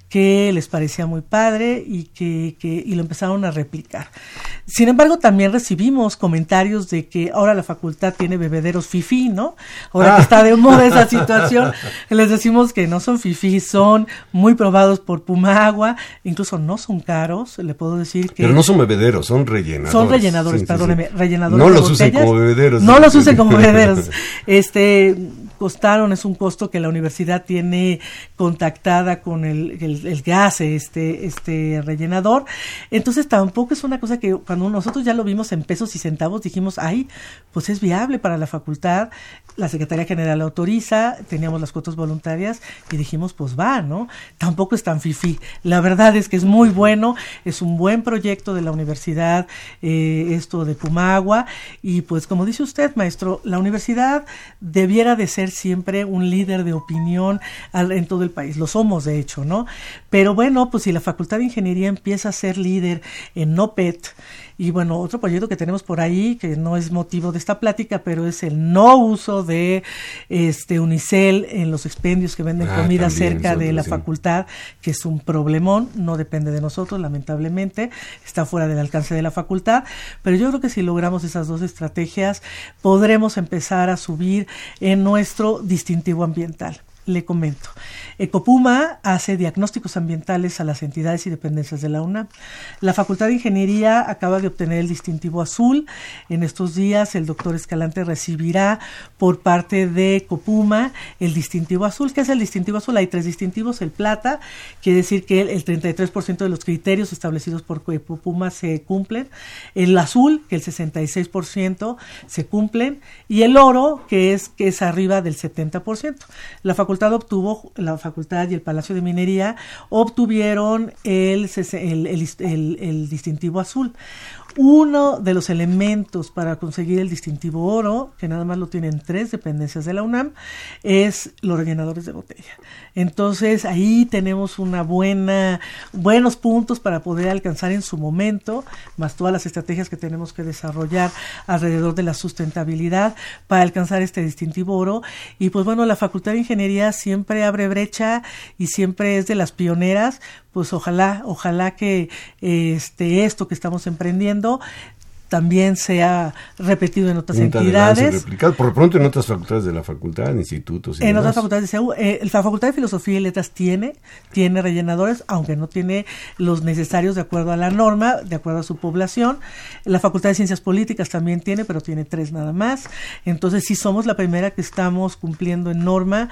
[SPEAKER 6] que les parecía muy padre y que, que y lo empezaron a replicar. Sin embargo, también recibimos comentarios de que ahora la facultad tiene bebederos fifi, ¿no? Ahora que ah. está de moda esa situación, les decimos que no son fifi, son muy probados por Pumagua, incluso no son caros, le puedo decir que...
[SPEAKER 2] Pero no son bebederos, son rellenadores.
[SPEAKER 6] Son rellenadores, perdóneme, rellenadores.
[SPEAKER 2] No los usen como bebederos.
[SPEAKER 6] No los usen como bebederos. Este, costaron, es un costo que la universidad tiene contactada con el, el, gas, este, este rellenador. Entonces tampoco es una cosa que cuando nosotros ya lo vimos en pesos y centavos dijimos, ay, pues es viable para la facultad, la Secretaría General autoriza, teníamos las cuotas voluntarias y dijimos, pues va, ¿no? Tampoco es tan fifi. La verdad es que es muy bueno, es un buen proyecto de la universidad, eh, esto de Pumagua, y pues como dice usted, maestro, la universidad debiera de ser siempre un líder de opinión en todo el país. Lo somos, de hecho, ¿no? Pero bueno, pues si la Facultad de Ingeniería empieza a ser líder en NOPET, y bueno, otro proyecto que tenemos por ahí, que no es motivo de esta plática, pero es el no uso de este unicel en los expendios que venden ah, comida cerca de la facultad, que es un problemón, no depende de nosotros, lamentablemente, está fuera del alcance de la facultad, pero yo creo que si logramos esas dos estrategias, podremos empezar a subir en nuestro distintivo ambiental le comento. Ecopuma hace diagnósticos ambientales a las entidades y dependencias de la UNAM. La Facultad de Ingeniería acaba de obtener el distintivo azul. En estos días el doctor Escalante recibirá por parte de Ecopuma el distintivo azul. ¿Qué es el distintivo azul? Hay tres distintivos. El plata, quiere decir que el 33% de los criterios establecidos por Ecopuma se cumplen. El azul, que el 66% se cumplen. Y el oro, que es, que es arriba del 70%. La facultad obtuvo, la facultad y el Palacio de Minería obtuvieron el, el, el, el distintivo azul. Uno de los elementos para conseguir el distintivo oro, que nada más lo tienen tres dependencias de la UNAM, es los rellenadores de botella. Entonces ahí tenemos una buena, buenos puntos para poder alcanzar en su momento, más todas las estrategias que tenemos que desarrollar alrededor de la sustentabilidad para alcanzar este distintivo oro. Y pues bueno, la Facultad de Ingeniería siempre abre brecha y siempre es de las pioneras, pues ojalá, ojalá que este esto que estamos emprendiendo también se ha repetido en otras entidades.
[SPEAKER 2] por lo pronto en otras facultades de la facultad, institutos.
[SPEAKER 6] en otras facultades de eh, la Facultad de Filosofía y Letras tiene, tiene rellenadores, aunque no tiene los necesarios de acuerdo a la norma, de acuerdo a su población. La Facultad de Ciencias Políticas también tiene, pero tiene tres nada más. Entonces sí somos la primera que estamos cumpliendo en norma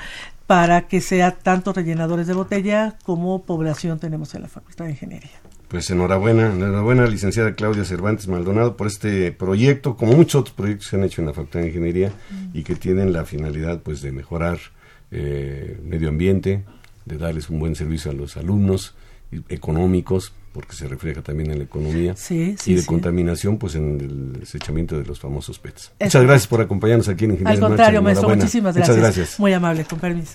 [SPEAKER 6] para que sea tanto rellenadores de botella como población tenemos en la Facultad de Ingeniería.
[SPEAKER 2] Pues enhorabuena, enhorabuena licenciada Claudia Cervantes Maldonado por este proyecto, como muchos otros proyectos que se han hecho en la Facultad de Ingeniería y que tienen la finalidad pues de mejorar eh, medio ambiente, de darles un buen servicio a los alumnos económicos, porque se refleja también en la economía, y de contaminación, pues en el desechamiento de los famosos PETs. Muchas gracias por acompañarnos aquí en Ingeniería.
[SPEAKER 6] Al contrario, maestro, muchísimas gracias. Muchas gracias. Muy amable, con permiso.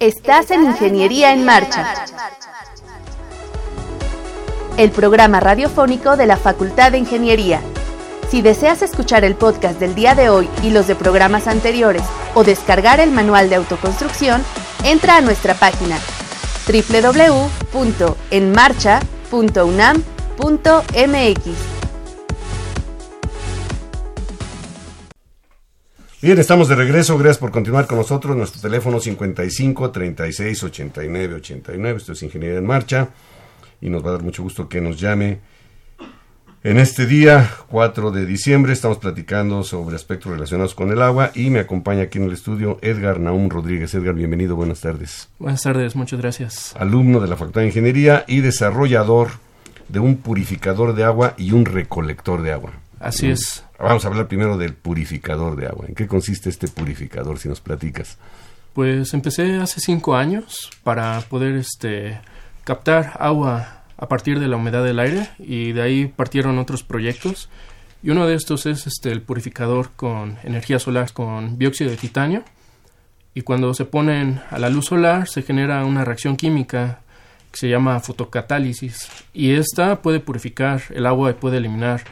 [SPEAKER 1] Estás en Ingeniería en Marcha el programa radiofónico de la Facultad de Ingeniería. Si deseas escuchar el podcast del día de hoy y los de programas anteriores o descargar el manual de autoconstrucción, entra a nuestra página www.enmarcha.unam.mx.
[SPEAKER 2] Bien, estamos de regreso. Gracias por continuar con nosotros. Nuestro teléfono 55 36 89 89. Esto es Ingeniería en Marcha y nos va a dar mucho gusto que nos llame. En este día, 4 de diciembre, estamos platicando sobre aspectos relacionados con el agua y me acompaña aquí en el estudio Edgar Naum Rodríguez. Edgar, bienvenido, buenas tardes.
[SPEAKER 7] Buenas tardes, muchas gracias.
[SPEAKER 2] Alumno de la Facultad de Ingeniería y desarrollador de un purificador de agua y un recolector de agua.
[SPEAKER 7] Así es.
[SPEAKER 2] Vamos a hablar primero del purificador de agua. ¿En qué consiste este purificador, si nos platicas?
[SPEAKER 7] Pues empecé hace cinco años para poder este, captar agua a partir de la humedad del aire y de ahí partieron otros proyectos. Y uno de estos es este el purificador con energía solar con dióxido de titanio. Y cuando se ponen a la luz solar se genera una reacción química que se llama fotocatálisis. Y esta puede purificar el agua y puede eliminar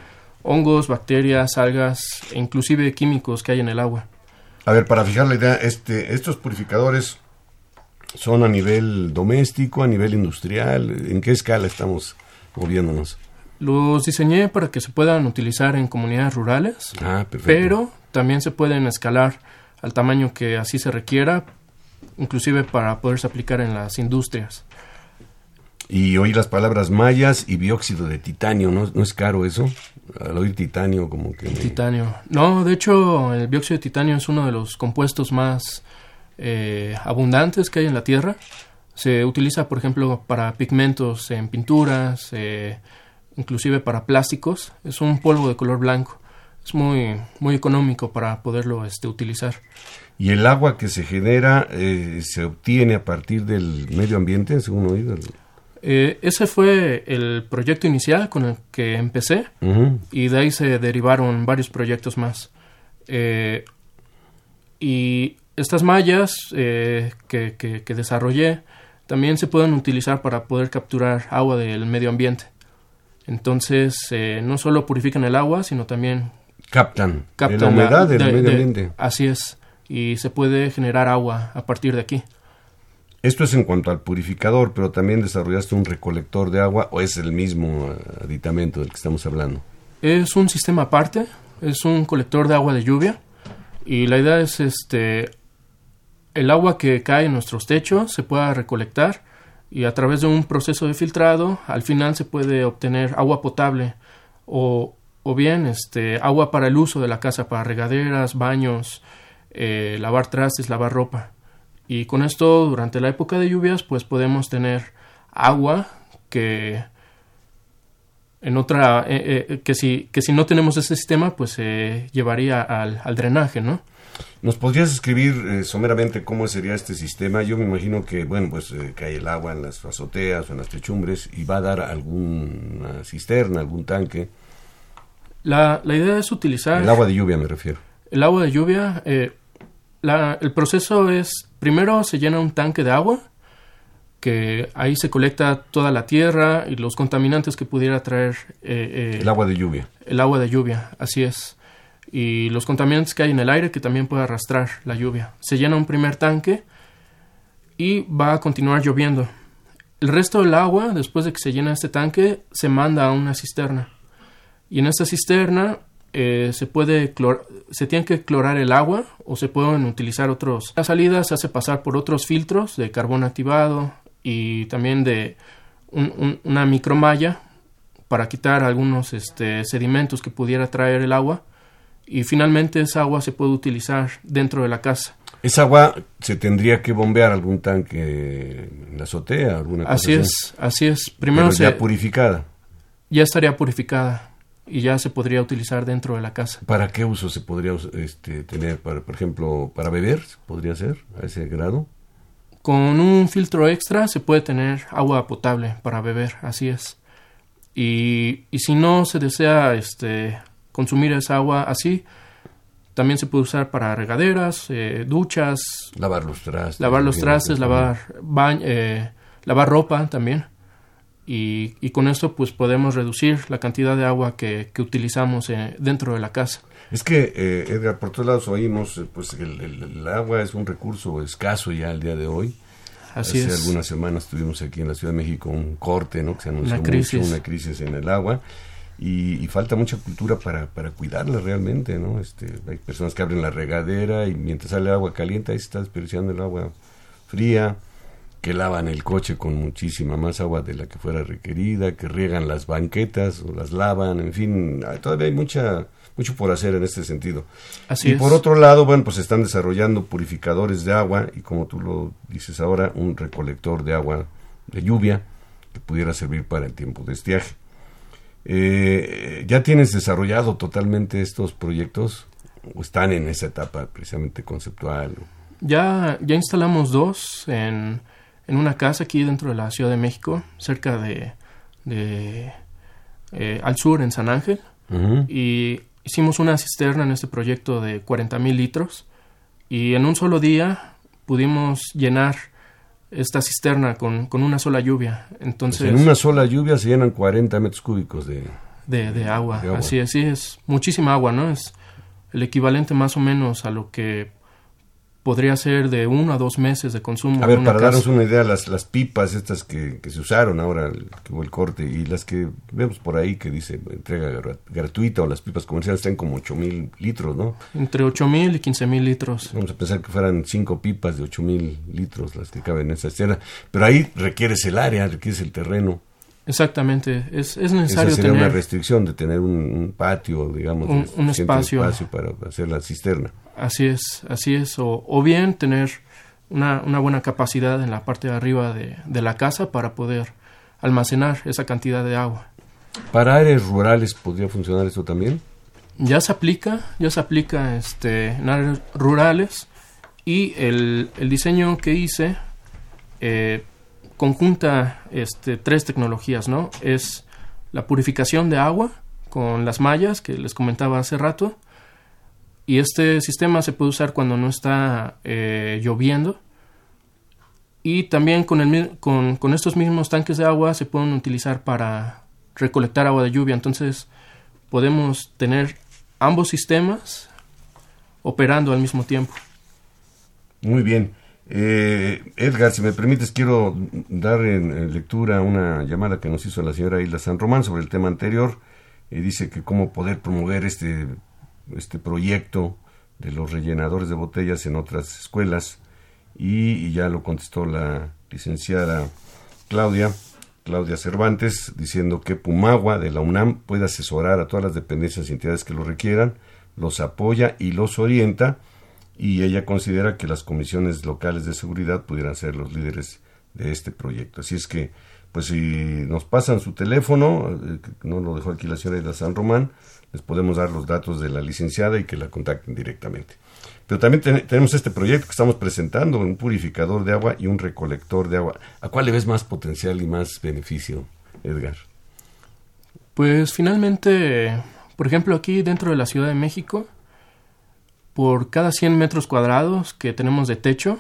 [SPEAKER 7] hongos, bacterias, algas e inclusive químicos que hay en el agua.
[SPEAKER 2] A ver, para fijar la idea, este, estos purificadores ¿Son a nivel doméstico, a nivel industrial? ¿En qué escala estamos moviéndonos?
[SPEAKER 7] Los diseñé para que se puedan utilizar en comunidades rurales, ah, pero también se pueden escalar al tamaño que así se requiera, inclusive para poderse aplicar en las industrias.
[SPEAKER 2] Y oír las palabras mayas y dióxido de titanio, ¿no, ¿No es caro eso? Al oír titanio como que...
[SPEAKER 7] Titanio. No, de hecho el dióxido de titanio es uno de los compuestos más eh, abundantes que hay en la Tierra. Se utiliza, por ejemplo, para pigmentos en pinturas, eh, inclusive para plásticos. Es un polvo de color blanco. Es muy, muy económico para poderlo este, utilizar.
[SPEAKER 2] ¿Y el agua que se genera eh, se obtiene a partir del medio ambiente, según oído?
[SPEAKER 7] ese fue el proyecto inicial con el que empecé y de ahí se derivaron varios proyectos más. y estas mallas eh, que, que, desarrollé también se pueden utilizar para poder capturar agua del medio ambiente. Entonces, eh, no solo purifican el agua, sino también
[SPEAKER 2] captan, la humedad del medio ambiente.
[SPEAKER 7] así es, y se puede generar agua a partir de aquí.
[SPEAKER 2] Esto es en cuanto al purificador, pero también desarrollaste un recolector de agua o es el mismo eh, aditamento del que estamos hablando.
[SPEAKER 7] Es un sistema aparte, es un colector de agua de lluvia y la idea es este el agua que cae en nuestros techos se pueda recolectar y a través de un proceso de filtrado al final se puede obtener agua potable o, o bien este, agua para el uso de la casa, para regaderas, baños, eh, lavar trastes, lavar ropa. Y con esto, durante la época de lluvias, pues podemos tener agua que en otra, eh, eh, que, si, que si no tenemos ese sistema, pues se llevaría al, al, drenaje, ¿no?
[SPEAKER 2] ¿Nos podrías escribir eh, someramente cómo sería este sistema? Yo me imagino que, bueno, pues cae el agua en las azoteas o en las techumbres y va a dar alguna cisterna, algún tanque.
[SPEAKER 7] La, la idea es utilizar...
[SPEAKER 2] El agua de lluvia me refiero.
[SPEAKER 7] El agua de lluvia, la, el proceso es, primero se llena un tanque de agua, que ahí se colecta toda la tierra y los contaminantes que pudiera traer
[SPEAKER 2] eh, eh, el agua de lluvia.
[SPEAKER 7] El agua de lluvia, así es. Y los contaminantes que hay en el aire que también puede arrastrar la lluvia. Se llena un primer tanque y va a continuar lloviendo. El resto del agua, después de que se llena este tanque, se manda a una cisterna. Y en esta cisterna eh, se puede se tiene que clorar el agua o se pueden utilizar otros. La salida se hace pasar por otros filtros de carbón activado, y también de una micromalla para quitar algunos este, sedimentos que pudiera traer el agua y finalmente esa agua se puede utilizar dentro de la casa.
[SPEAKER 2] ¿Esa agua se tendría que bombear algún tanque en la azotea? Alguna cosa
[SPEAKER 7] así, es, así es. Primero
[SPEAKER 2] ya purificada.
[SPEAKER 7] Ya estaría purificada y ya se podría utilizar dentro de la casa.
[SPEAKER 2] ¿Para qué uso se podría este, tener? Para, por ejemplo, para beber, podría ser a ese grado.
[SPEAKER 7] Con un filtro extra se puede tener agua potable para beber, así es. Y, y si no se desea este, consumir esa agua así, también se puede usar para regaderas, eh, duchas.
[SPEAKER 2] Lavar los trastes.
[SPEAKER 7] Lavar los trastes, lavar, eh, lavar ropa también. Y, y, con esto pues podemos reducir la cantidad de agua que, que utilizamos eh, dentro de la casa.
[SPEAKER 2] Es que, eh, Edgar, por todos lados oímos, eh, pues el, el, agua es un recurso escaso ya al día de hoy.
[SPEAKER 7] Así
[SPEAKER 2] Hace algunas semanas tuvimos aquí en la Ciudad de México un corte, ¿no? Que se anunció una crisis, mucho, una crisis en el agua. Y, falta mucha cultura para, para cuidarla realmente, ¿no? Este, hay personas que abren la regadera y mientras sale agua caliente ahí se está desperdiciando el agua fría, que lavan el coche con muchísima más agua de la que fuera requerida, que riegan las banquetas o las lavan, en fin, todavía hay mucha mucho por hacer en este sentido.
[SPEAKER 7] Así
[SPEAKER 2] y por otro lado, bueno, pues están desarrollando purificadores de agua y como tú lo dices ahora, un recolector de agua de lluvia que pudiera servir para el tiempo de estiaje. Eh, ¿Ya tienes desarrollado totalmente estos proyectos o están en esa etapa precisamente conceptual?
[SPEAKER 7] Ya, ya instalamos dos en, en una casa aquí dentro de la Ciudad de México, cerca de, de eh, al sur en San Ángel. Y hicimos una cisterna en este proyecto de 40 mil litros y en un solo día pudimos llenar esta cisterna con, con una sola lluvia. Entonces,
[SPEAKER 2] pues en una sola lluvia se llenan 40 metros cúbicos de,
[SPEAKER 7] de, de, agua. Así, así es muchísima agua, ¿no? Es el equivalente más o menos a lo que podría ser de uno a dos meses de consumo.
[SPEAKER 2] A ver, para darnos una idea, las, las pipas estas que, que se usaron ahora, que hubo el corte, y las que vemos por ahí que dice entrega gratuita o las pipas comerciales están como 8 mil litros, ¿no?
[SPEAKER 7] Entre 8 mil y 15 mil litros.
[SPEAKER 2] Vamos a pensar que fueran cinco pipas de 8 mil litros las que caben en esa escena, pero ahí requieres el área, requieres el terreno.
[SPEAKER 7] Exactamente, es, es necesario
[SPEAKER 2] Esa sería
[SPEAKER 7] tener
[SPEAKER 2] una restricción de tener un, patio, digamos,
[SPEAKER 7] un, espacio.
[SPEAKER 2] espacio para hacer la cisterna.
[SPEAKER 7] Así es, así es. O, o bien tener una, una, buena capacidad en la parte de arriba de, de, la casa para poder almacenar esa cantidad de agua.
[SPEAKER 2] ¿Para áreas rurales podría funcionar eso también?
[SPEAKER 7] Ya se aplica, ya se aplica este, en áreas rurales y el, el diseño que hice eh, conjunta este, tres tecnologías, ¿no? Es la purificación de agua con las mallas que les comentaba hace rato, y este sistema se puede usar cuando no está eh, lloviendo. Y también con, el, con, con, estos mismos tanques de agua se pueden utilizar para recolectar agua de lluvia. Entonces podemos tener ambos sistemas operando al mismo tiempo.
[SPEAKER 2] Muy bien. Eh, Edgar, si me permites, quiero dar en, lectura una llamada que nos hizo la señora Isla San Román sobre el tema anterior. Eh, dice que cómo poder promover este este proyecto de los rellenadores de botellas en otras escuelas y, ya lo contestó la licenciada Claudia, Claudia Cervantes, diciendo que Pumagua de la UNAM puede asesorar a todas las dependencias y entidades que lo requieran, los apoya y los orienta y ella considera que las comisiones locales de seguridad pudieran ser los líderes de este proyecto. Así es que pues si nos pasan su teléfono, eh, no lo dejó aquí la señora de San Román, les podemos dar los datos de la licenciada y que la contacten directamente. Pero también tenemos este proyecto que estamos presentando, un purificador de agua y un recolector de agua. ¿A cuál le ves más potencial y más beneficio, Edgar?
[SPEAKER 7] Pues finalmente, por ejemplo, aquí dentro de la Ciudad de México, por cada 100 metros cuadrados que tenemos de techo,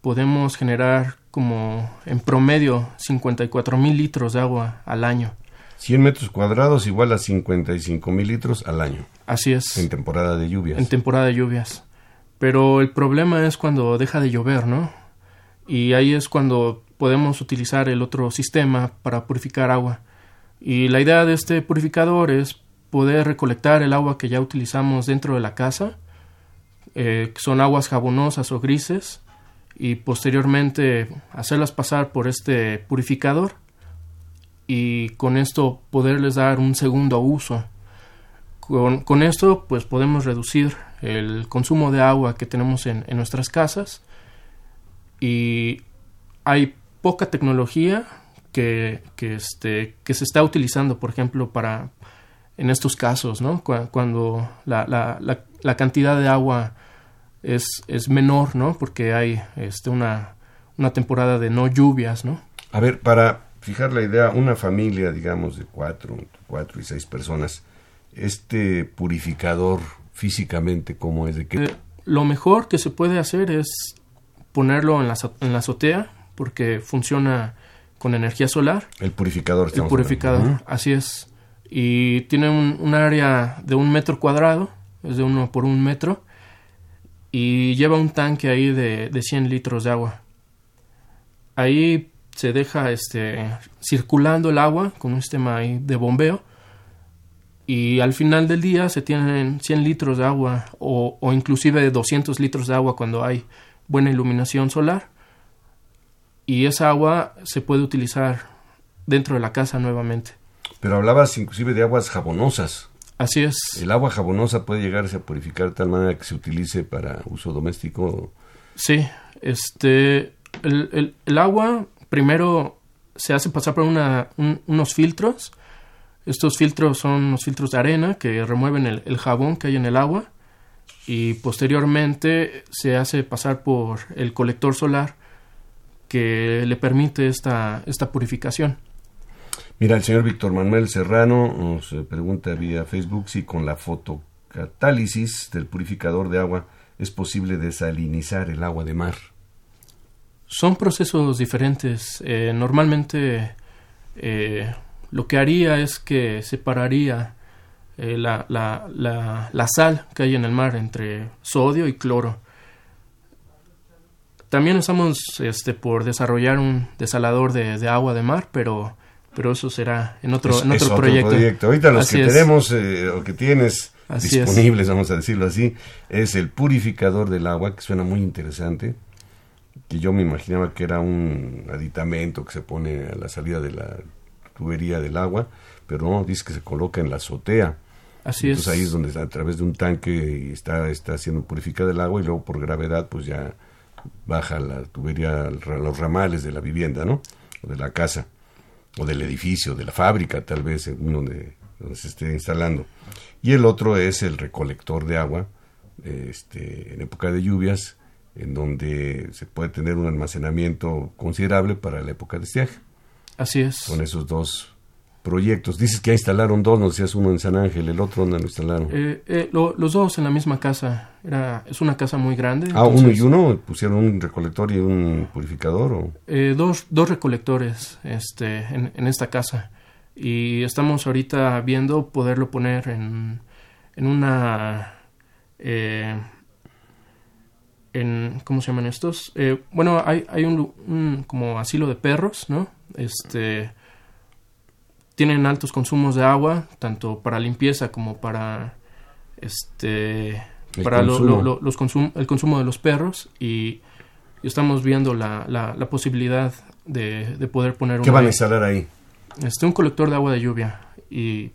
[SPEAKER 7] podemos generar como en promedio 54 mil litros de agua al año.
[SPEAKER 2] 100 metros cuadrados igual a 55 mil litros al año.
[SPEAKER 7] Así es.
[SPEAKER 2] En temporada de lluvias.
[SPEAKER 7] En temporada de lluvias. Pero el problema es cuando deja de llover, ¿no? Y ahí es cuando podemos utilizar el otro sistema para purificar agua. Y la idea de este purificador es poder recolectar el agua que ya utilizamos dentro de la casa, eh, son aguas jabonosas o grises, y posteriormente hacerlas pasar por este purificador y con esto poderles dar un segundo uso. Con, esto pues podemos reducir el consumo de agua que tenemos en, nuestras casas y hay poca tecnología que, que, este, que se está utilizando, por ejemplo, para en estos casos, ¿no? Cuando la, la, la, cantidad de agua es, es, menor, ¿no? Porque hay este, una, una temporada de no lluvias, ¿no?
[SPEAKER 2] A ver, para fijar la idea, una familia, digamos, de cuatro, cuatro y seis personas, este purificador físicamente, ¿cómo es? de qué?
[SPEAKER 7] Eh, lo mejor que se puede hacer es ponerlo en la, en la azotea, porque funciona con energía solar.
[SPEAKER 2] El purificador.
[SPEAKER 7] El purificador, así es. Y tiene un, área de un metro cuadrado, es de uno por un metro, y lleva un tanque ahí de, de 100 litros de agua. Ahí se deja este, circulando el agua con un sistema de bombeo y al final del día se tienen 100 litros de agua o, o inclusive 200 litros de agua cuando hay buena iluminación solar y esa agua se puede utilizar dentro de la casa nuevamente.
[SPEAKER 2] Pero hablabas inclusive de aguas jabonosas.
[SPEAKER 7] Así es.
[SPEAKER 2] ¿El agua jabonosa puede llegarse a purificar de tal manera que se utilice para uso doméstico?
[SPEAKER 7] Sí, este, el, el, el agua primero se hace pasar por una, unos filtros. Estos filtros son unos filtros de arena que remueven el, jabón que hay en el agua y posteriormente se hace pasar por el colector solar que le permite esta, esta purificación.
[SPEAKER 2] Mira, el señor Víctor Manuel Serrano nos eh, pregunta vía Facebook si con la fotocatálisis del purificador de agua es posible desalinizar el agua de mar.
[SPEAKER 7] Son procesos diferentes. Eh, normalmente eh, lo que haría es que separaría eh, la, la, la, sal que hay en el mar entre sodio y cloro. También estamos este, por desarrollar un desalador de, agua de mar, pero, pero eso será en otro, en otro, proyecto.
[SPEAKER 2] Ahorita los que tenemos o que tienes disponibles, vamos a decirlo así, es el purificador del agua, que suena muy interesante que yo me imaginaba que era un aditamento que se pone a la salida de la tubería del agua, pero no, dice que se coloca en la azotea.
[SPEAKER 7] Así
[SPEAKER 2] Entonces ahí es donde a través de un tanque está, está siendo purificada el agua y luego por gravedad pues ya baja la tubería, los ramales de la vivienda, ¿no? O de la casa, o del edificio, de la fábrica tal vez, donde, donde se esté instalando. Y el otro es el recolector de agua, este, en época de lluvias, en donde se puede tener un almacenamiento considerable para la época de estiaje.
[SPEAKER 7] Así es.
[SPEAKER 2] Con esos dos proyectos. Dices que ya instalaron dos, nos decías uno en San Ángel, el otro donde lo instalaron.
[SPEAKER 7] Eh, eh, los dos en la misma casa. Era, es una casa muy grande.
[SPEAKER 2] Ah, uno y uno, pusieron un recolector y un purificador. ¿o?
[SPEAKER 7] Eh, dos, dos recolectores este, en, en, esta casa. Y estamos ahorita viendo poderlo poner en, en una en ¿cómo se llaman estos? Eh, bueno, hay, hay un, como asilo de perros, ¿no? Este tienen altos consumos de agua, tanto para limpieza como para este para el consumo de los perros y, estamos viendo la, la, posibilidad de, de, poder poner
[SPEAKER 2] ¿Qué van a instalar ahí?
[SPEAKER 7] Este, un colector de agua de lluvia y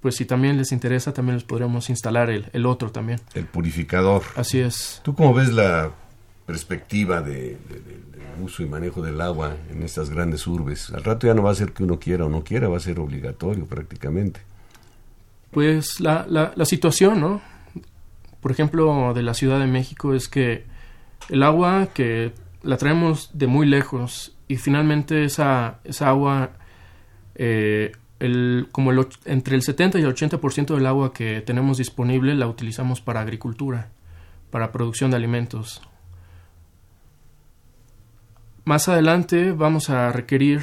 [SPEAKER 7] pues si también les interesa, también les podríamos instalar el, el otro también.
[SPEAKER 2] El purificador.
[SPEAKER 7] Así es.
[SPEAKER 2] ¿Tú cómo ves la perspectiva de, uso y manejo del agua en estas grandes urbes. Al rato ya no va a ser que uno quiera o no quiera, va a ser obligatorio prácticamente.
[SPEAKER 7] Pues la, la, la situación, ¿no? Por ejemplo, de la Ciudad de México es que el agua que la traemos de muy lejos y finalmente esa, esa agua, eh, el, como el, entre el 70 y el 80% del agua que tenemos disponible la utilizamos para agricultura, para producción de alimentos. Más adelante vamos a requerir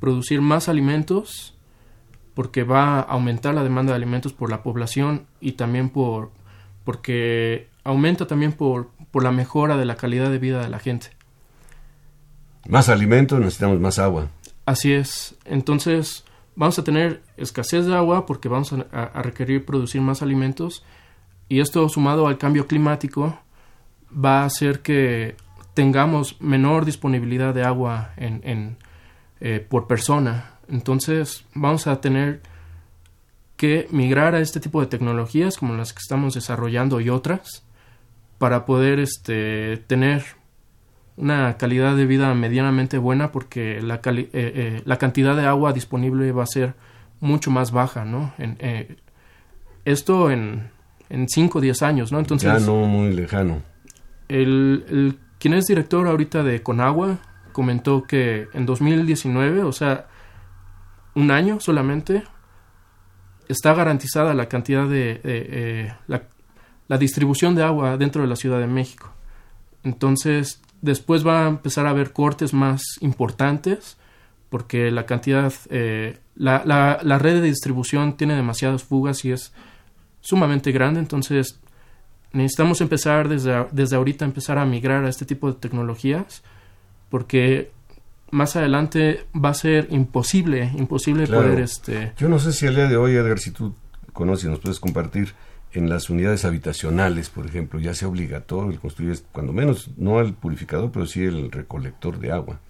[SPEAKER 7] producir más alimentos porque va a aumentar la demanda de alimentos por la población y también por porque aumenta también por, por la mejora de la calidad de vida de la gente.
[SPEAKER 2] Más alimentos, necesitamos más agua.
[SPEAKER 7] Así es. Entonces, vamos a tener escasez de agua porque vamos a, requerir producir más alimentos y esto sumado al cambio climático va a hacer que tengamos menor disponibilidad de agua en, en eh, por persona. Entonces, vamos a tener que migrar a este tipo de tecnologías como las que estamos desarrollando y otras para poder este, tener una calidad de vida medianamente buena porque la, eh, eh, la cantidad de agua disponible va a ser mucho más baja, ¿no? En, eh, esto en, en 5 o 10 años, ¿no?
[SPEAKER 2] Entonces, ya no muy lejano.
[SPEAKER 7] El, el, quien es director ahorita de Conagua comentó que en 2019, o sea, un año solamente, está garantizada la cantidad de eh, la, distribución de agua dentro de la Ciudad de México. Entonces, después va a empezar a haber cortes más importantes porque la cantidad, eh, la, la, red de distribución tiene demasiadas fugas y es sumamente grande. Entonces, necesitamos empezar desde, desde ahorita, empezar a migrar a este tipo de tecnologías porque más adelante va a ser imposible, imposible poder este...
[SPEAKER 2] Yo no sé si al día de hoy, Edgar, si tú conoces y nos puedes compartir, en las unidades habitacionales, por ejemplo, ya sea obligatorio el construir, cuando menos, no el purificador, pero sí el recolector de agua.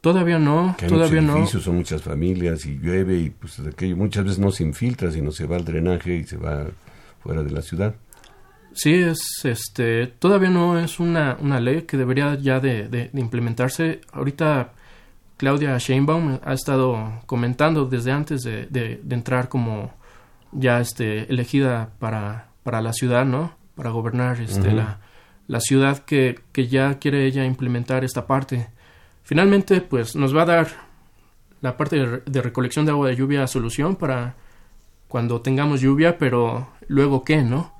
[SPEAKER 7] Todavía no, todavía no.
[SPEAKER 2] Son muchas familias y llueve y pues aquello muchas veces no se infiltra, sino se va al drenaje y se va fuera de la ciudad.
[SPEAKER 7] Sí, es, este, todavía no es una, una ley que debería ya de, de implementarse. Ahorita Claudia Sheinbaum ha estado comentando desde antes de, de, entrar como ya este, elegida para, para, la ciudad, ¿no? Para gobernar este, la, la, ciudad que, que, ya quiere ella implementar esta parte. Finalmente, pues nos va a dar la parte de, recolección de agua de lluvia solución para cuando tengamos lluvia, pero luego qué, ¿no?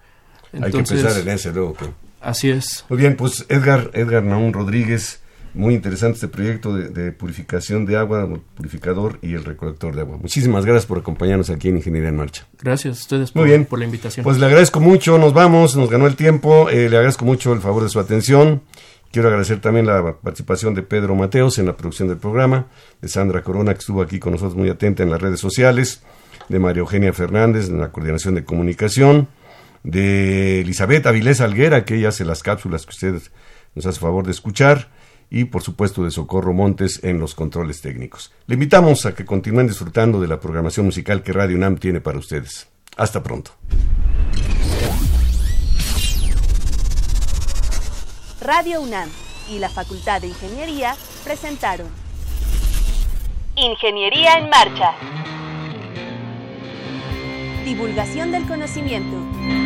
[SPEAKER 2] Hay que pensar en ese luego
[SPEAKER 7] Así es.
[SPEAKER 2] Muy bien, pues Edgar, Edgar Naún Rodríguez muy interesante este proyecto de, purificación de agua, purificador y el recolector de agua. Muchísimas gracias por acompañarnos aquí en Ingeniería en Marcha.
[SPEAKER 7] Gracias a ustedes por, bien. por la invitación.
[SPEAKER 2] Pues le agradezco mucho, nos vamos, nos ganó el tiempo, eh, le agradezco mucho el favor de su atención. Quiero agradecer también la participación de Pedro Mateos en la producción del programa, de Sandra Corona, que estuvo aquí con nosotros muy atenta en las redes sociales, de María Eugenia Fernández en la coordinación de comunicación, de Elizabeth Avilés Alguera, que ella hace las cápsulas que ustedes nos hace favor de escuchar, y por supuesto de Socorro Montes en los controles técnicos. Le invitamos a que continúen disfrutando de la programación musical que Radio UNAM tiene para ustedes. Hasta pronto.
[SPEAKER 1] Radio UNAM y la Facultad de Ingeniería presentaron Ingeniería en Marcha. Divulgación del conocimiento.